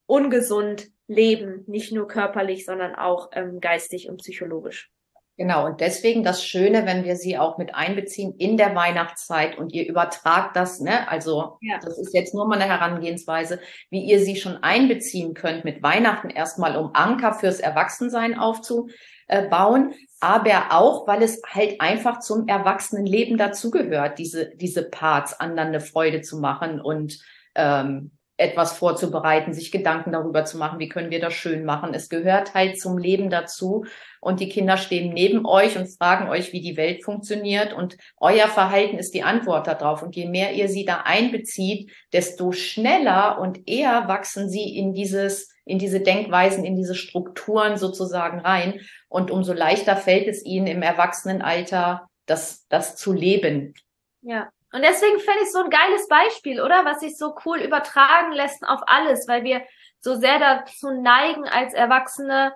ungesund leben, nicht nur körperlich, sondern auch ähm, geistig und psychologisch. Genau, und deswegen das Schöne, wenn wir sie auch mit einbeziehen in der Weihnachtszeit und ihr übertragt das, ne? Also ja. das ist jetzt nur mal eine Herangehensweise, wie ihr sie schon einbeziehen könnt mit Weihnachten erstmal, um Anker fürs Erwachsensein aufzubauen, aber auch, weil es halt einfach zum Erwachsenenleben dazugehört, diese, diese Parts, anderen eine Freude zu machen und ähm, etwas vorzubereiten, sich Gedanken darüber zu machen, wie können wir das schön machen. Es gehört halt zum Leben dazu. Und die Kinder stehen neben euch und fragen euch, wie die Welt funktioniert. Und euer Verhalten ist die Antwort darauf. Und je mehr ihr sie da einbezieht, desto schneller und eher wachsen sie in dieses, in diese Denkweisen, in diese Strukturen sozusagen rein. Und umso leichter fällt es ihnen im Erwachsenenalter, das, das zu leben. Ja. Und deswegen fände ich so ein geiles Beispiel, oder? Was sich so cool übertragen lässt auf alles, weil wir so sehr dazu neigen, als Erwachsene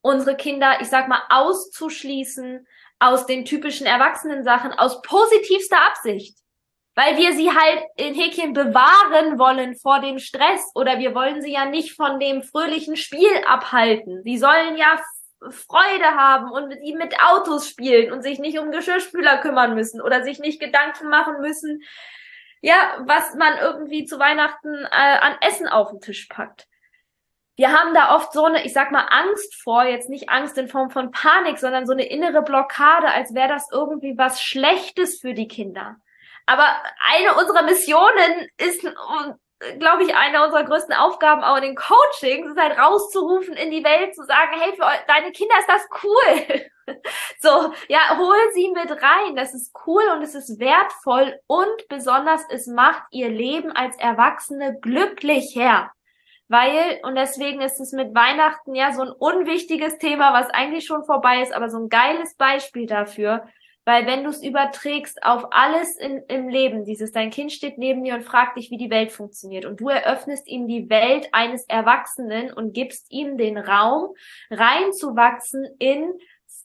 unsere Kinder, ich sag mal, auszuschließen aus den typischen Erwachsenen-Sachen aus positivster Absicht. Weil wir sie halt in Häkchen bewahren wollen vor dem Stress oder wir wollen sie ja nicht von dem fröhlichen Spiel abhalten. Sie sollen ja Freude haben und mit ihm mit Autos spielen und sich nicht um Geschirrspüler kümmern müssen oder sich nicht Gedanken machen müssen, ja, was man irgendwie zu Weihnachten äh, an Essen auf den Tisch packt. Wir haben da oft so eine, ich sag mal, Angst vor, jetzt nicht Angst in Form von Panik, sondern so eine innere Blockade, als wäre das irgendwie was Schlechtes für die Kinder. Aber eine unserer Missionen ist, glaube ich, eine unserer größten Aufgaben auch in den Coachings, ist halt rauszurufen in die Welt, zu sagen, hey, für deine Kinder ist das cool. [laughs] so, ja, hol sie mit rein. Das ist cool und es ist wertvoll und besonders, es macht ihr Leben als Erwachsene glücklicher. Weil, und deswegen ist es mit Weihnachten ja so ein unwichtiges Thema, was eigentlich schon vorbei ist, aber so ein geiles Beispiel dafür, weil wenn du es überträgst auf alles in, im Leben, dieses dein Kind steht neben dir und fragt dich, wie die Welt funktioniert und du eröffnest ihm die Welt eines Erwachsenen und gibst ihm den Raum, reinzuwachsen in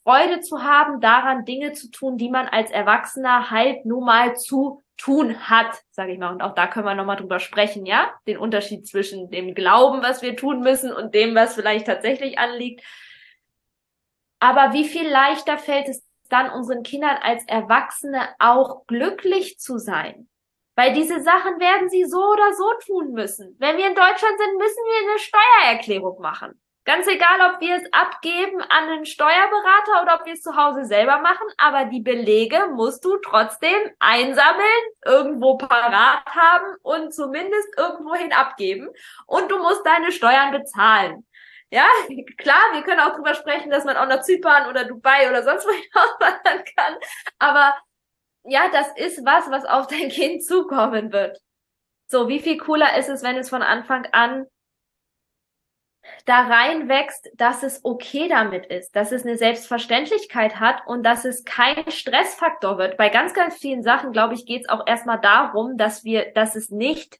Freude zu haben, daran Dinge zu tun, die man als Erwachsener halt nun mal zu tun hat, sage ich mal. Und auch da können wir nochmal drüber sprechen, ja? Den Unterschied zwischen dem Glauben, was wir tun müssen und dem, was vielleicht tatsächlich anliegt. Aber wie viel leichter fällt es dann unseren Kindern als Erwachsene auch glücklich zu sein. Weil diese Sachen werden sie so oder so tun müssen. Wenn wir in Deutschland sind, müssen wir eine Steuererklärung machen. Ganz egal, ob wir es abgeben an einen Steuerberater oder ob wir es zu Hause selber machen, aber die Belege musst du trotzdem einsammeln, irgendwo parat haben und zumindest irgendwohin abgeben. Und du musst deine Steuern bezahlen. Ja, klar, wir können auch drüber sprechen, dass man auch nach Zypern oder Dubai oder sonst wohin [laughs] auswandern kann. Aber ja, das ist was, was auf dein Kind zukommen wird. So, wie viel cooler ist es, wenn es von Anfang an da reinwächst, dass es okay damit ist, dass es eine Selbstverständlichkeit hat und dass es kein Stressfaktor wird. Bei ganz, ganz vielen Sachen, glaube ich, geht es auch erstmal darum, dass wir, dass es nicht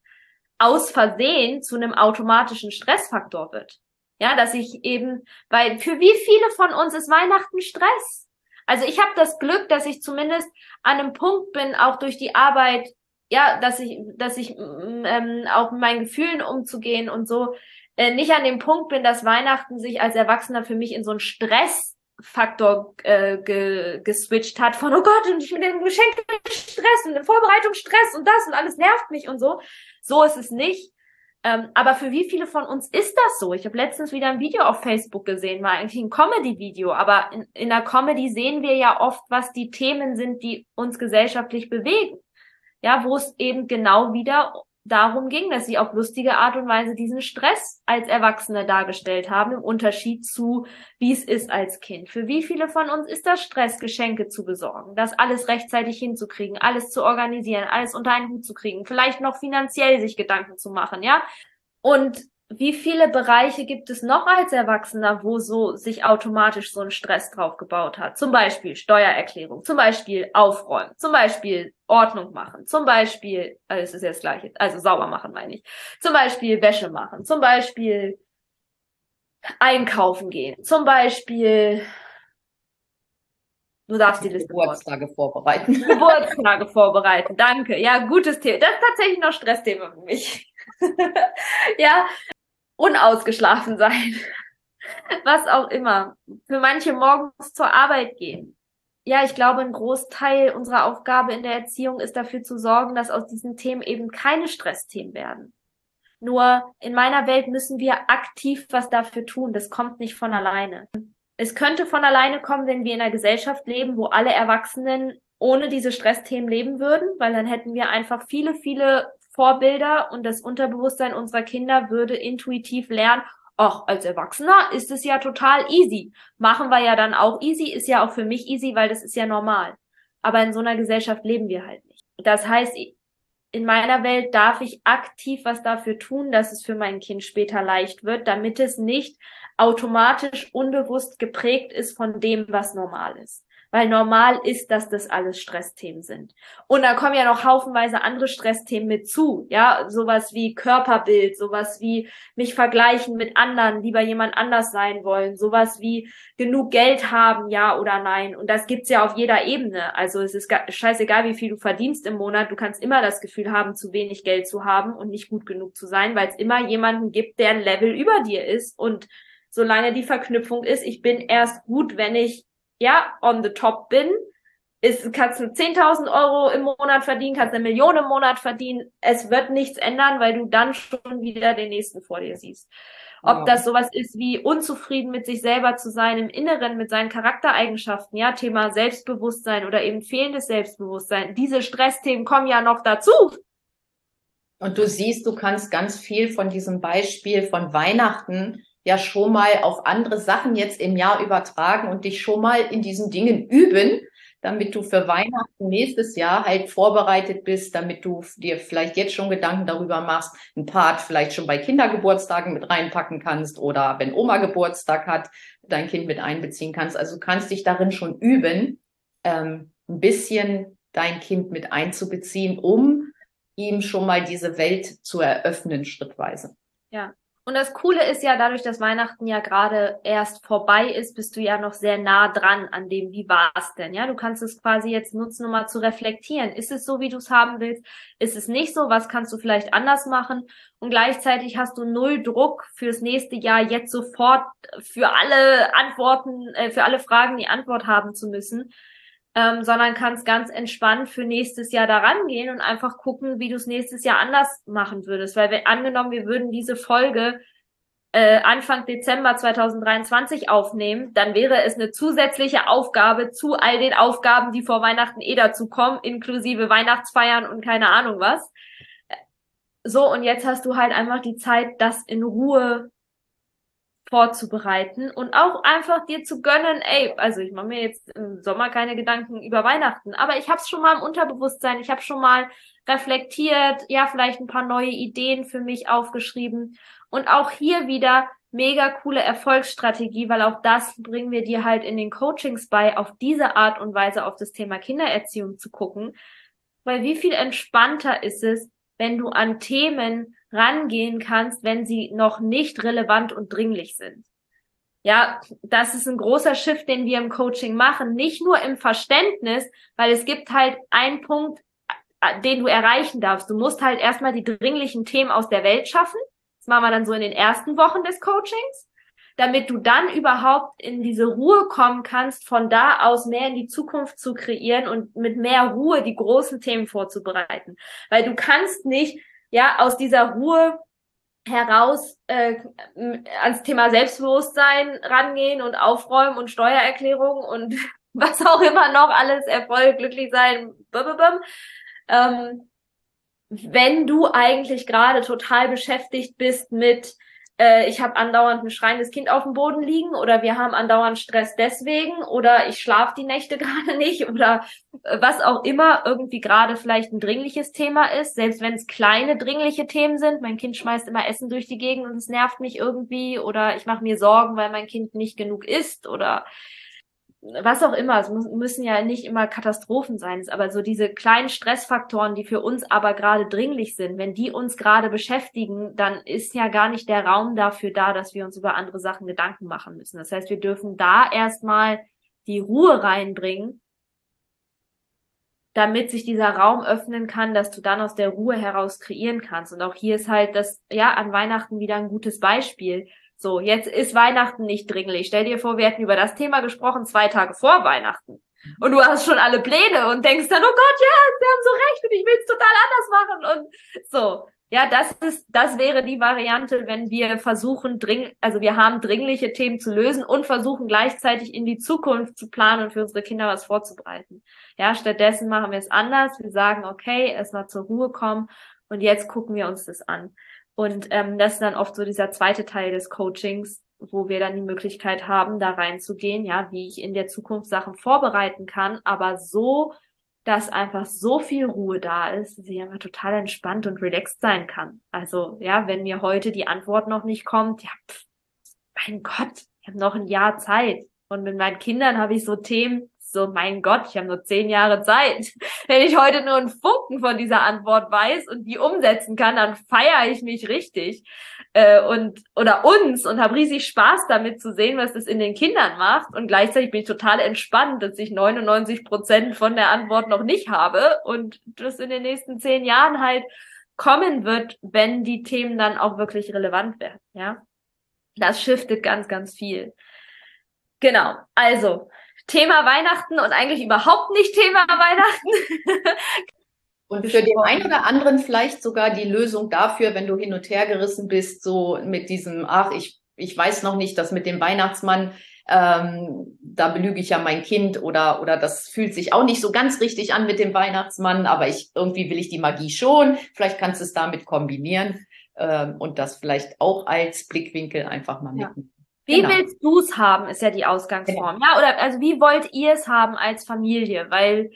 aus Versehen zu einem automatischen Stressfaktor wird. Ja, dass ich eben, weil für wie viele von uns ist Weihnachten Stress? Also ich habe das Glück, dass ich zumindest an einem Punkt bin, auch durch die Arbeit, ja, dass ich, dass ich mm, ähm, auch mit meinen Gefühlen umzugehen und so, äh, nicht an dem Punkt bin, dass Weihnachten sich als Erwachsener für mich in so einen Stressfaktor äh, ge geswitcht hat von, oh Gott, und ich mit dem Geschenk Stress und Vorbereitung Stress und das und alles nervt mich und so. So ist es nicht, ähm, aber für wie viele von uns ist das so? Ich habe letztens wieder ein Video auf Facebook gesehen, war eigentlich ein Comedy-Video, aber in, in der Comedy sehen wir ja oft, was die Themen sind, die uns gesellschaftlich bewegen. Ja, wo es eben genau wieder darum ging, dass sie auf lustige Art und Weise diesen Stress als Erwachsene dargestellt haben, im Unterschied zu, wie es ist als Kind. Für wie viele von uns ist das Stress, Geschenke zu besorgen, das alles rechtzeitig hinzukriegen, alles zu organisieren, alles unter einen Hut zu kriegen, vielleicht noch finanziell sich Gedanken zu machen, ja? Und wie viele Bereiche gibt es noch als Erwachsener, wo so sich automatisch so ein Stress drauf gebaut hat? Zum Beispiel Steuererklärung, zum Beispiel Aufräumen, zum Beispiel Ordnung machen, zum Beispiel, also es ist ja das gleiche, also sauber machen meine ich, zum Beispiel Wäsche machen, zum Beispiel einkaufen gehen, zum Beispiel Du darfst die Liste Geburtstage vorbereiten. [laughs] Geburtstage vorbereiten, danke. Ja, gutes Thema. Das ist tatsächlich noch Stressthema für mich. [laughs] ja, unausgeschlafen sein. [laughs] Was auch immer. Für manche morgens zur Arbeit gehen. Ja, ich glaube, ein Großteil unserer Aufgabe in der Erziehung ist dafür zu sorgen, dass aus diesen Themen eben keine Stressthemen werden. Nur in meiner Welt müssen wir aktiv was dafür tun. Das kommt nicht von alleine. Es könnte von alleine kommen, wenn wir in einer Gesellschaft leben, wo alle Erwachsenen ohne diese Stressthemen leben würden, weil dann hätten wir einfach viele, viele Vorbilder und das Unterbewusstsein unserer Kinder würde intuitiv lernen, ach, als Erwachsener ist es ja total easy. Machen wir ja dann auch easy, ist ja auch für mich easy, weil das ist ja normal. Aber in so einer Gesellschaft leben wir halt nicht. Das heißt, in meiner Welt darf ich aktiv was dafür tun, dass es für mein Kind später leicht wird, damit es nicht automatisch unbewusst geprägt ist von dem, was normal ist weil normal ist, dass das alles Stressthemen sind. Und da kommen ja noch haufenweise andere Stressthemen mit zu, ja, sowas wie Körperbild, sowas wie mich vergleichen mit anderen, lieber jemand anders sein wollen, sowas wie genug Geld haben, ja oder nein. Und das gibt's ja auf jeder Ebene. Also es ist scheißegal, wie viel du verdienst im Monat, du kannst immer das Gefühl haben, zu wenig Geld zu haben und nicht gut genug zu sein, weil es immer jemanden gibt, der ein Level über dir ist und solange die Verknüpfung ist, ich bin erst gut, wenn ich ja, on the top bin, ist, kannst du 10.000 Euro im Monat verdienen, kannst eine Million im Monat verdienen. Es wird nichts ändern, weil du dann schon wieder den nächsten vor dir siehst. Ob ja. das sowas ist wie unzufrieden mit sich selber zu sein im Inneren, mit seinen Charaktereigenschaften, ja, Thema Selbstbewusstsein oder eben fehlendes Selbstbewusstsein. Diese Stressthemen kommen ja noch dazu. Und du siehst, du kannst ganz viel von diesem Beispiel von Weihnachten ja schon mal auf andere Sachen jetzt im Jahr übertragen und dich schon mal in diesen Dingen üben, damit du für Weihnachten nächstes Jahr halt vorbereitet bist, damit du dir vielleicht jetzt schon Gedanken darüber machst, ein Part vielleicht schon bei Kindergeburtstagen mit reinpacken kannst oder wenn Oma Geburtstag hat, dein Kind mit einbeziehen kannst. Also du kannst dich darin schon üben, ähm, ein bisschen dein Kind mit einzubeziehen, um ihm schon mal diese Welt zu eröffnen, schrittweise. Ja, und das Coole ist ja, dadurch, dass Weihnachten ja gerade erst vorbei ist, bist du ja noch sehr nah dran an dem, wie war es denn? Ja, du kannst es quasi jetzt nutzen, um mal zu reflektieren. Ist es so, wie du es haben willst? Ist es nicht so? Was kannst du vielleicht anders machen? Und gleichzeitig hast du null Druck fürs nächste Jahr jetzt sofort für alle Antworten, äh, für alle Fragen die Antwort haben zu müssen, ähm, sondern kannst ganz entspannt für nächstes Jahr daran gehen und einfach gucken, wie du es nächstes Jahr anders machen würdest. Weil wir, angenommen, wir würden diese Folge äh, Anfang Dezember 2023 aufnehmen, dann wäre es eine zusätzliche Aufgabe zu all den Aufgaben, die vor Weihnachten eh dazu kommen, inklusive Weihnachtsfeiern und keine Ahnung was. So, und jetzt hast du halt einfach die Zeit, das in Ruhe vorzubereiten und auch einfach dir zu gönnen, ey, also ich mache mir jetzt im Sommer keine Gedanken über Weihnachten, aber ich habe es schon mal im Unterbewusstsein, ich habe schon mal reflektiert, ja, vielleicht ein paar neue Ideen für mich aufgeschrieben und auch hier wieder mega coole Erfolgsstrategie, weil auch das bringen wir dir halt in den Coachings bei, auf diese Art und Weise auf das Thema Kindererziehung zu gucken, weil wie viel entspannter ist es, wenn du an Themen rangehen kannst, wenn sie noch nicht relevant und dringlich sind. Ja, das ist ein großer Shift, den wir im Coaching machen. Nicht nur im Verständnis, weil es gibt halt einen Punkt, äh, den du erreichen darfst. Du musst halt erstmal die dringlichen Themen aus der Welt schaffen. Das machen wir dann so in den ersten Wochen des Coachings, damit du dann überhaupt in diese Ruhe kommen kannst, von da aus mehr in die Zukunft zu kreieren und mit mehr Ruhe die großen Themen vorzubereiten. Weil du kannst nicht ja, aus dieser Ruhe heraus äh, ans Thema Selbstbewusstsein rangehen und aufräumen und Steuererklärung und [laughs] was auch immer noch alles Erfolg, glücklich sein, ähm, wenn du eigentlich gerade total beschäftigt bist mit äh, ich habe andauernd ein schreiendes Kind auf dem Boden liegen oder wir haben andauernd Stress deswegen oder ich schlafe die Nächte [laughs] gerade nicht oder äh, was auch immer irgendwie gerade vielleicht ein dringliches Thema ist, selbst wenn es kleine dringliche Themen sind. Mein Kind schmeißt immer Essen durch die Gegend und es nervt mich irgendwie oder ich mache mir Sorgen, weil mein Kind nicht genug isst oder was auch immer, es müssen ja nicht immer Katastrophen sein, aber so diese kleinen Stressfaktoren, die für uns aber gerade dringlich sind, wenn die uns gerade beschäftigen, dann ist ja gar nicht der Raum dafür da, dass wir uns über andere Sachen Gedanken machen müssen. Das heißt, wir dürfen da erstmal die Ruhe reinbringen, damit sich dieser Raum öffnen kann, dass du dann aus der Ruhe heraus kreieren kannst. Und auch hier ist halt das, ja, an Weihnachten wieder ein gutes Beispiel so, jetzt ist Weihnachten nicht dringlich. Stell dir vor, wir hätten über das Thema gesprochen zwei Tage vor Weihnachten. Und du hast schon alle Pläne und denkst dann, oh Gott, ja, sie haben so recht und ich will es total anders machen und so. Ja, das ist, das wäre die Variante, wenn wir versuchen, dring, also wir haben dringliche Themen zu lösen und versuchen gleichzeitig in die Zukunft zu planen und für unsere Kinder was vorzubereiten. Ja, stattdessen machen wir es anders. Wir sagen, okay, erstmal zur Ruhe kommen Und jetzt gucken wir uns das an. Und ähm, das ist dann oft so dieser zweite Teil des Coachings, wo wir dann die Möglichkeit haben, da reinzugehen, ja, wie ich in der Zukunft Sachen vorbereiten kann, aber so, dass einfach so viel Ruhe da ist, dass ich einfach total entspannt und relaxed sein kann. Also, ja, wenn mir heute die Antwort noch nicht kommt, ja, pff, mein Gott, ich habe noch ein Jahr Zeit. Und mit meinen Kindern habe ich so Themen, so, mein Gott, ich habe nur zehn Jahre Zeit. [laughs] Wenn ich heute nur einen Funken von dieser Antwort weiß und die umsetzen kann, dann feiere ich mich richtig. Äh, und oder uns und habe riesig Spaß damit zu sehen, was das in den Kindern macht. Und gleichzeitig bin ich total entspannt, dass ich 99 Prozent von der Antwort noch nicht habe und das in den nächsten zehn Jahren halt kommen wird, wenn die Themen dann auch wirklich relevant werden. Ja, das shiftet ganz, ganz viel. Genau. Also Thema Weihnachten und eigentlich überhaupt nicht Thema Weihnachten. [laughs] Und für den einen oder anderen vielleicht sogar die Lösung dafür, wenn du hin und her gerissen bist, so mit diesem, ach, ich, ich weiß noch nicht, das mit dem Weihnachtsmann, ähm, da belüge ich ja mein Kind oder, oder das fühlt sich auch nicht so ganz richtig an mit dem Weihnachtsmann, aber ich, irgendwie will ich die Magie schon. Vielleicht kannst du es damit kombinieren ähm, und das vielleicht auch als Blickwinkel einfach mal ja. mitnehmen. Wie genau. willst du es haben, ist ja die Ausgangsform. Genau. Ja, oder also wie wollt ihr es haben als Familie? Weil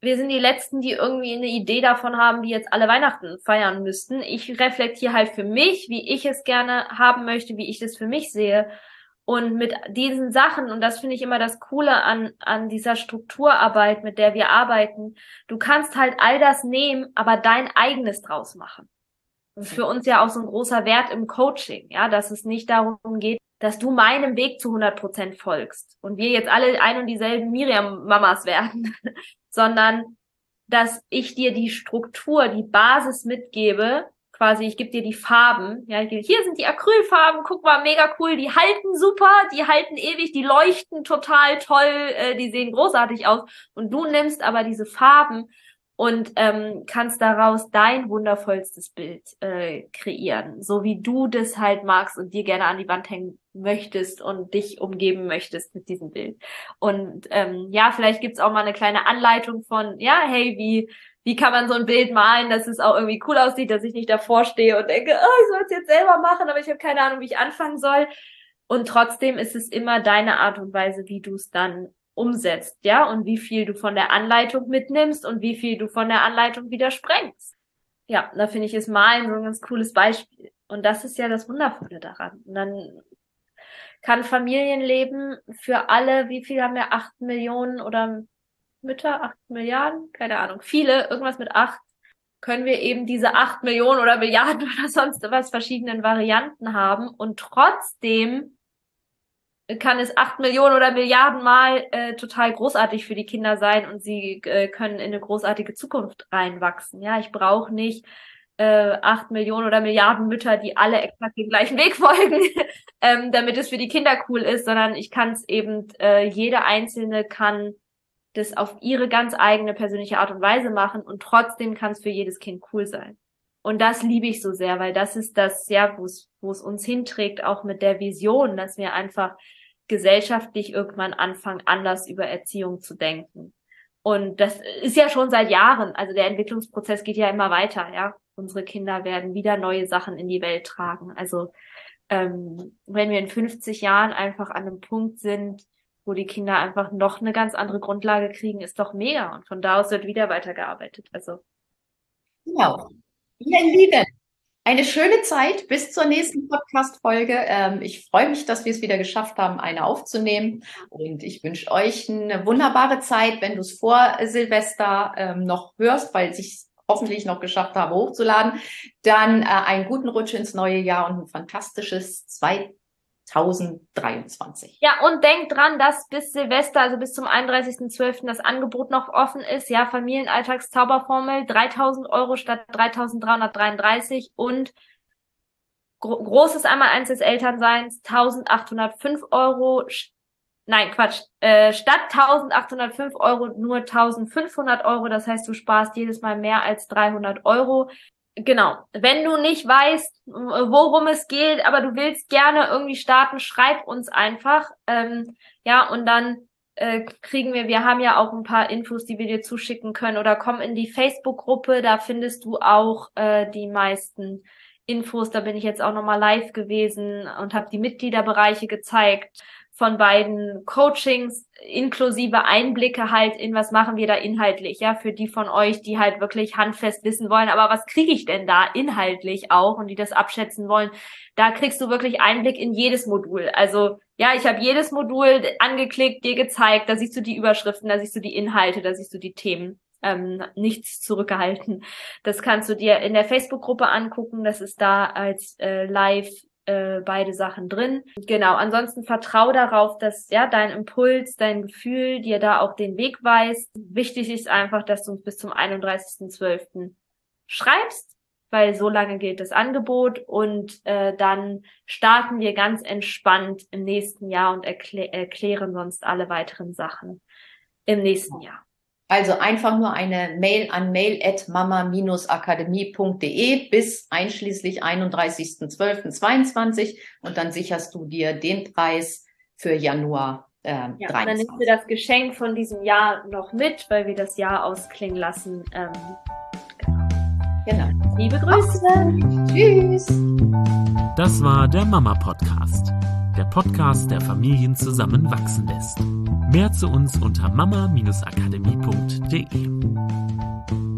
wir sind die Letzten, die irgendwie eine Idee davon haben, wie jetzt alle Weihnachten feiern müssten. Ich reflektiere halt für mich, wie ich es gerne haben möchte, wie ich das für mich sehe. Und mit diesen Sachen, und das finde ich immer das Coole an, an dieser Strukturarbeit, mit der wir arbeiten, du kannst halt all das nehmen, aber dein eigenes draus machen. Für uns ja auch so ein großer Wert im Coaching, ja, dass es nicht darum geht, dass du meinem Weg zu 100 Prozent folgst und wir jetzt alle ein und dieselben Miriam-Mamas werden, [laughs] sondern dass ich dir die Struktur, die Basis mitgebe, quasi, ich gebe dir die Farben, ja, hier sind die Acrylfarben, guck mal, mega cool, die halten super, die halten ewig, die leuchten total toll, äh, die sehen großartig aus und du nimmst aber diese Farben und ähm, kannst daraus dein wundervollstes Bild äh, kreieren, so wie du das halt magst und dir gerne an die Wand hängen möchtest und dich umgeben möchtest mit diesem Bild. Und ähm, ja, vielleicht gibt's auch mal eine kleine Anleitung von, ja, hey, wie wie kann man so ein Bild malen, dass es auch irgendwie cool aussieht, dass ich nicht davor stehe und denke, oh, ich soll es jetzt selber machen, aber ich habe keine Ahnung, wie ich anfangen soll. Und trotzdem ist es immer deine Art und Weise, wie du es dann umsetzt, ja, und wie viel du von der Anleitung mitnimmst und wie viel du von der Anleitung wieder sprengst. Ja, da finde ich ist Malen so ein ganz cooles Beispiel. Und das ist ja das Wundervolle daran. Und dann kann Familienleben für alle, wie viel haben wir, acht Millionen oder Mütter, acht Milliarden, keine Ahnung, viele, irgendwas mit acht, können wir eben diese acht Millionen oder Milliarden [laughs] oder sonst was verschiedenen Varianten haben und trotzdem kann es acht Millionen oder Milliarden Mal äh, total großartig für die Kinder sein und sie äh, können in eine großartige Zukunft reinwachsen. Ja, ich brauche nicht äh, acht Millionen oder Milliarden Mütter, die alle exakt den gleichen Weg [laughs] folgen, ähm, damit es für die Kinder cool ist, sondern ich kann es eben, äh, jede einzelne kann das auf ihre ganz eigene persönliche Art und Weise machen und trotzdem kann es für jedes Kind cool sein. Und das liebe ich so sehr, weil das ist das, ja, wo es, uns hinträgt, auch mit der Vision, dass wir einfach gesellschaftlich irgendwann anfangen, anders über Erziehung zu denken. Und das ist ja schon seit Jahren, also der Entwicklungsprozess geht ja immer weiter, ja. Unsere Kinder werden wieder neue Sachen in die Welt tragen. Also ähm, wenn wir in 50 Jahren einfach an einem Punkt sind, wo die Kinder einfach noch eine ganz andere Grundlage kriegen, ist doch mega. Und von da aus wird wieder weitergearbeitet. Also. Genau. Ihr Lieben, eine schöne Zeit bis zur nächsten Podcast-Folge. Ähm, ich freue mich, dass wir es wieder geschafft haben, eine aufzunehmen. Und ich wünsche euch eine wunderbare Zeit, wenn du es vor Silvester ähm, noch hörst, weil ich hoffentlich noch geschafft habe, hochzuladen. Dann äh, einen guten Rutsch ins neue Jahr und ein fantastisches 2023. Ja, und denkt dran, dass bis Silvester, also bis zum 31.12. das Angebot noch offen ist. Ja, Familienalltagszauberformel 3000 Euro statt 3333 und gro großes einmal eins des Elternseins 1805 Euro. Nein, Quatsch. Äh, statt 1805 Euro nur 1500 Euro. Das heißt, du sparst jedes Mal mehr als 300 Euro genau, wenn du nicht weißt, worum es geht, aber du willst gerne irgendwie starten, schreib uns einfach. Ähm, ja, und dann äh, kriegen wir, wir haben ja auch ein paar Infos, die wir dir zuschicken können oder komm in die Facebook-Gruppe, da findest du auch äh, die meisten Infos. Da bin ich jetzt auch nochmal live gewesen und habe die Mitgliederbereiche gezeigt von beiden Coachings inklusive Einblicke halt in was machen wir da inhaltlich, ja, für die von euch, die halt wirklich handfest wissen wollen, aber was kriege ich denn da inhaltlich auch und die das abschätzen wollen, da kriegst du wirklich Einblick in jedes Modul. Also ja, ich habe jedes Modul angeklickt, dir gezeigt, da siehst du die Überschriften, da siehst du die Inhalte, da siehst du die Themen. Ähm, nichts zurückgehalten. Das kannst du dir in der Facebook-Gruppe angucken. Das ist da als äh, live äh, beide Sachen drin. Genau, ansonsten vertrau darauf, dass ja dein Impuls, dein Gefühl dir da auch den Weg weist. Wichtig ist einfach, dass du uns bis zum 31.12. schreibst, weil so lange gilt das Angebot und äh, dann starten wir ganz entspannt im nächsten Jahr und erklä erklären sonst alle weiteren Sachen im nächsten Jahr. Also einfach nur eine Mail an mail.mama-akademie.de bis einschließlich 31.12.22 und dann sicherst du dir den Preis für Januar äh, ja, 23. Dann nimmst du das Geschenk von diesem Jahr noch mit, weil wir das Jahr ausklingen lassen. Ähm, genau. Liebe Grüße. Tschüss. Das war der Mama Podcast. Der Podcast, der Familien zusammenwachsen lässt. Mehr zu uns unter mama-akademie.de.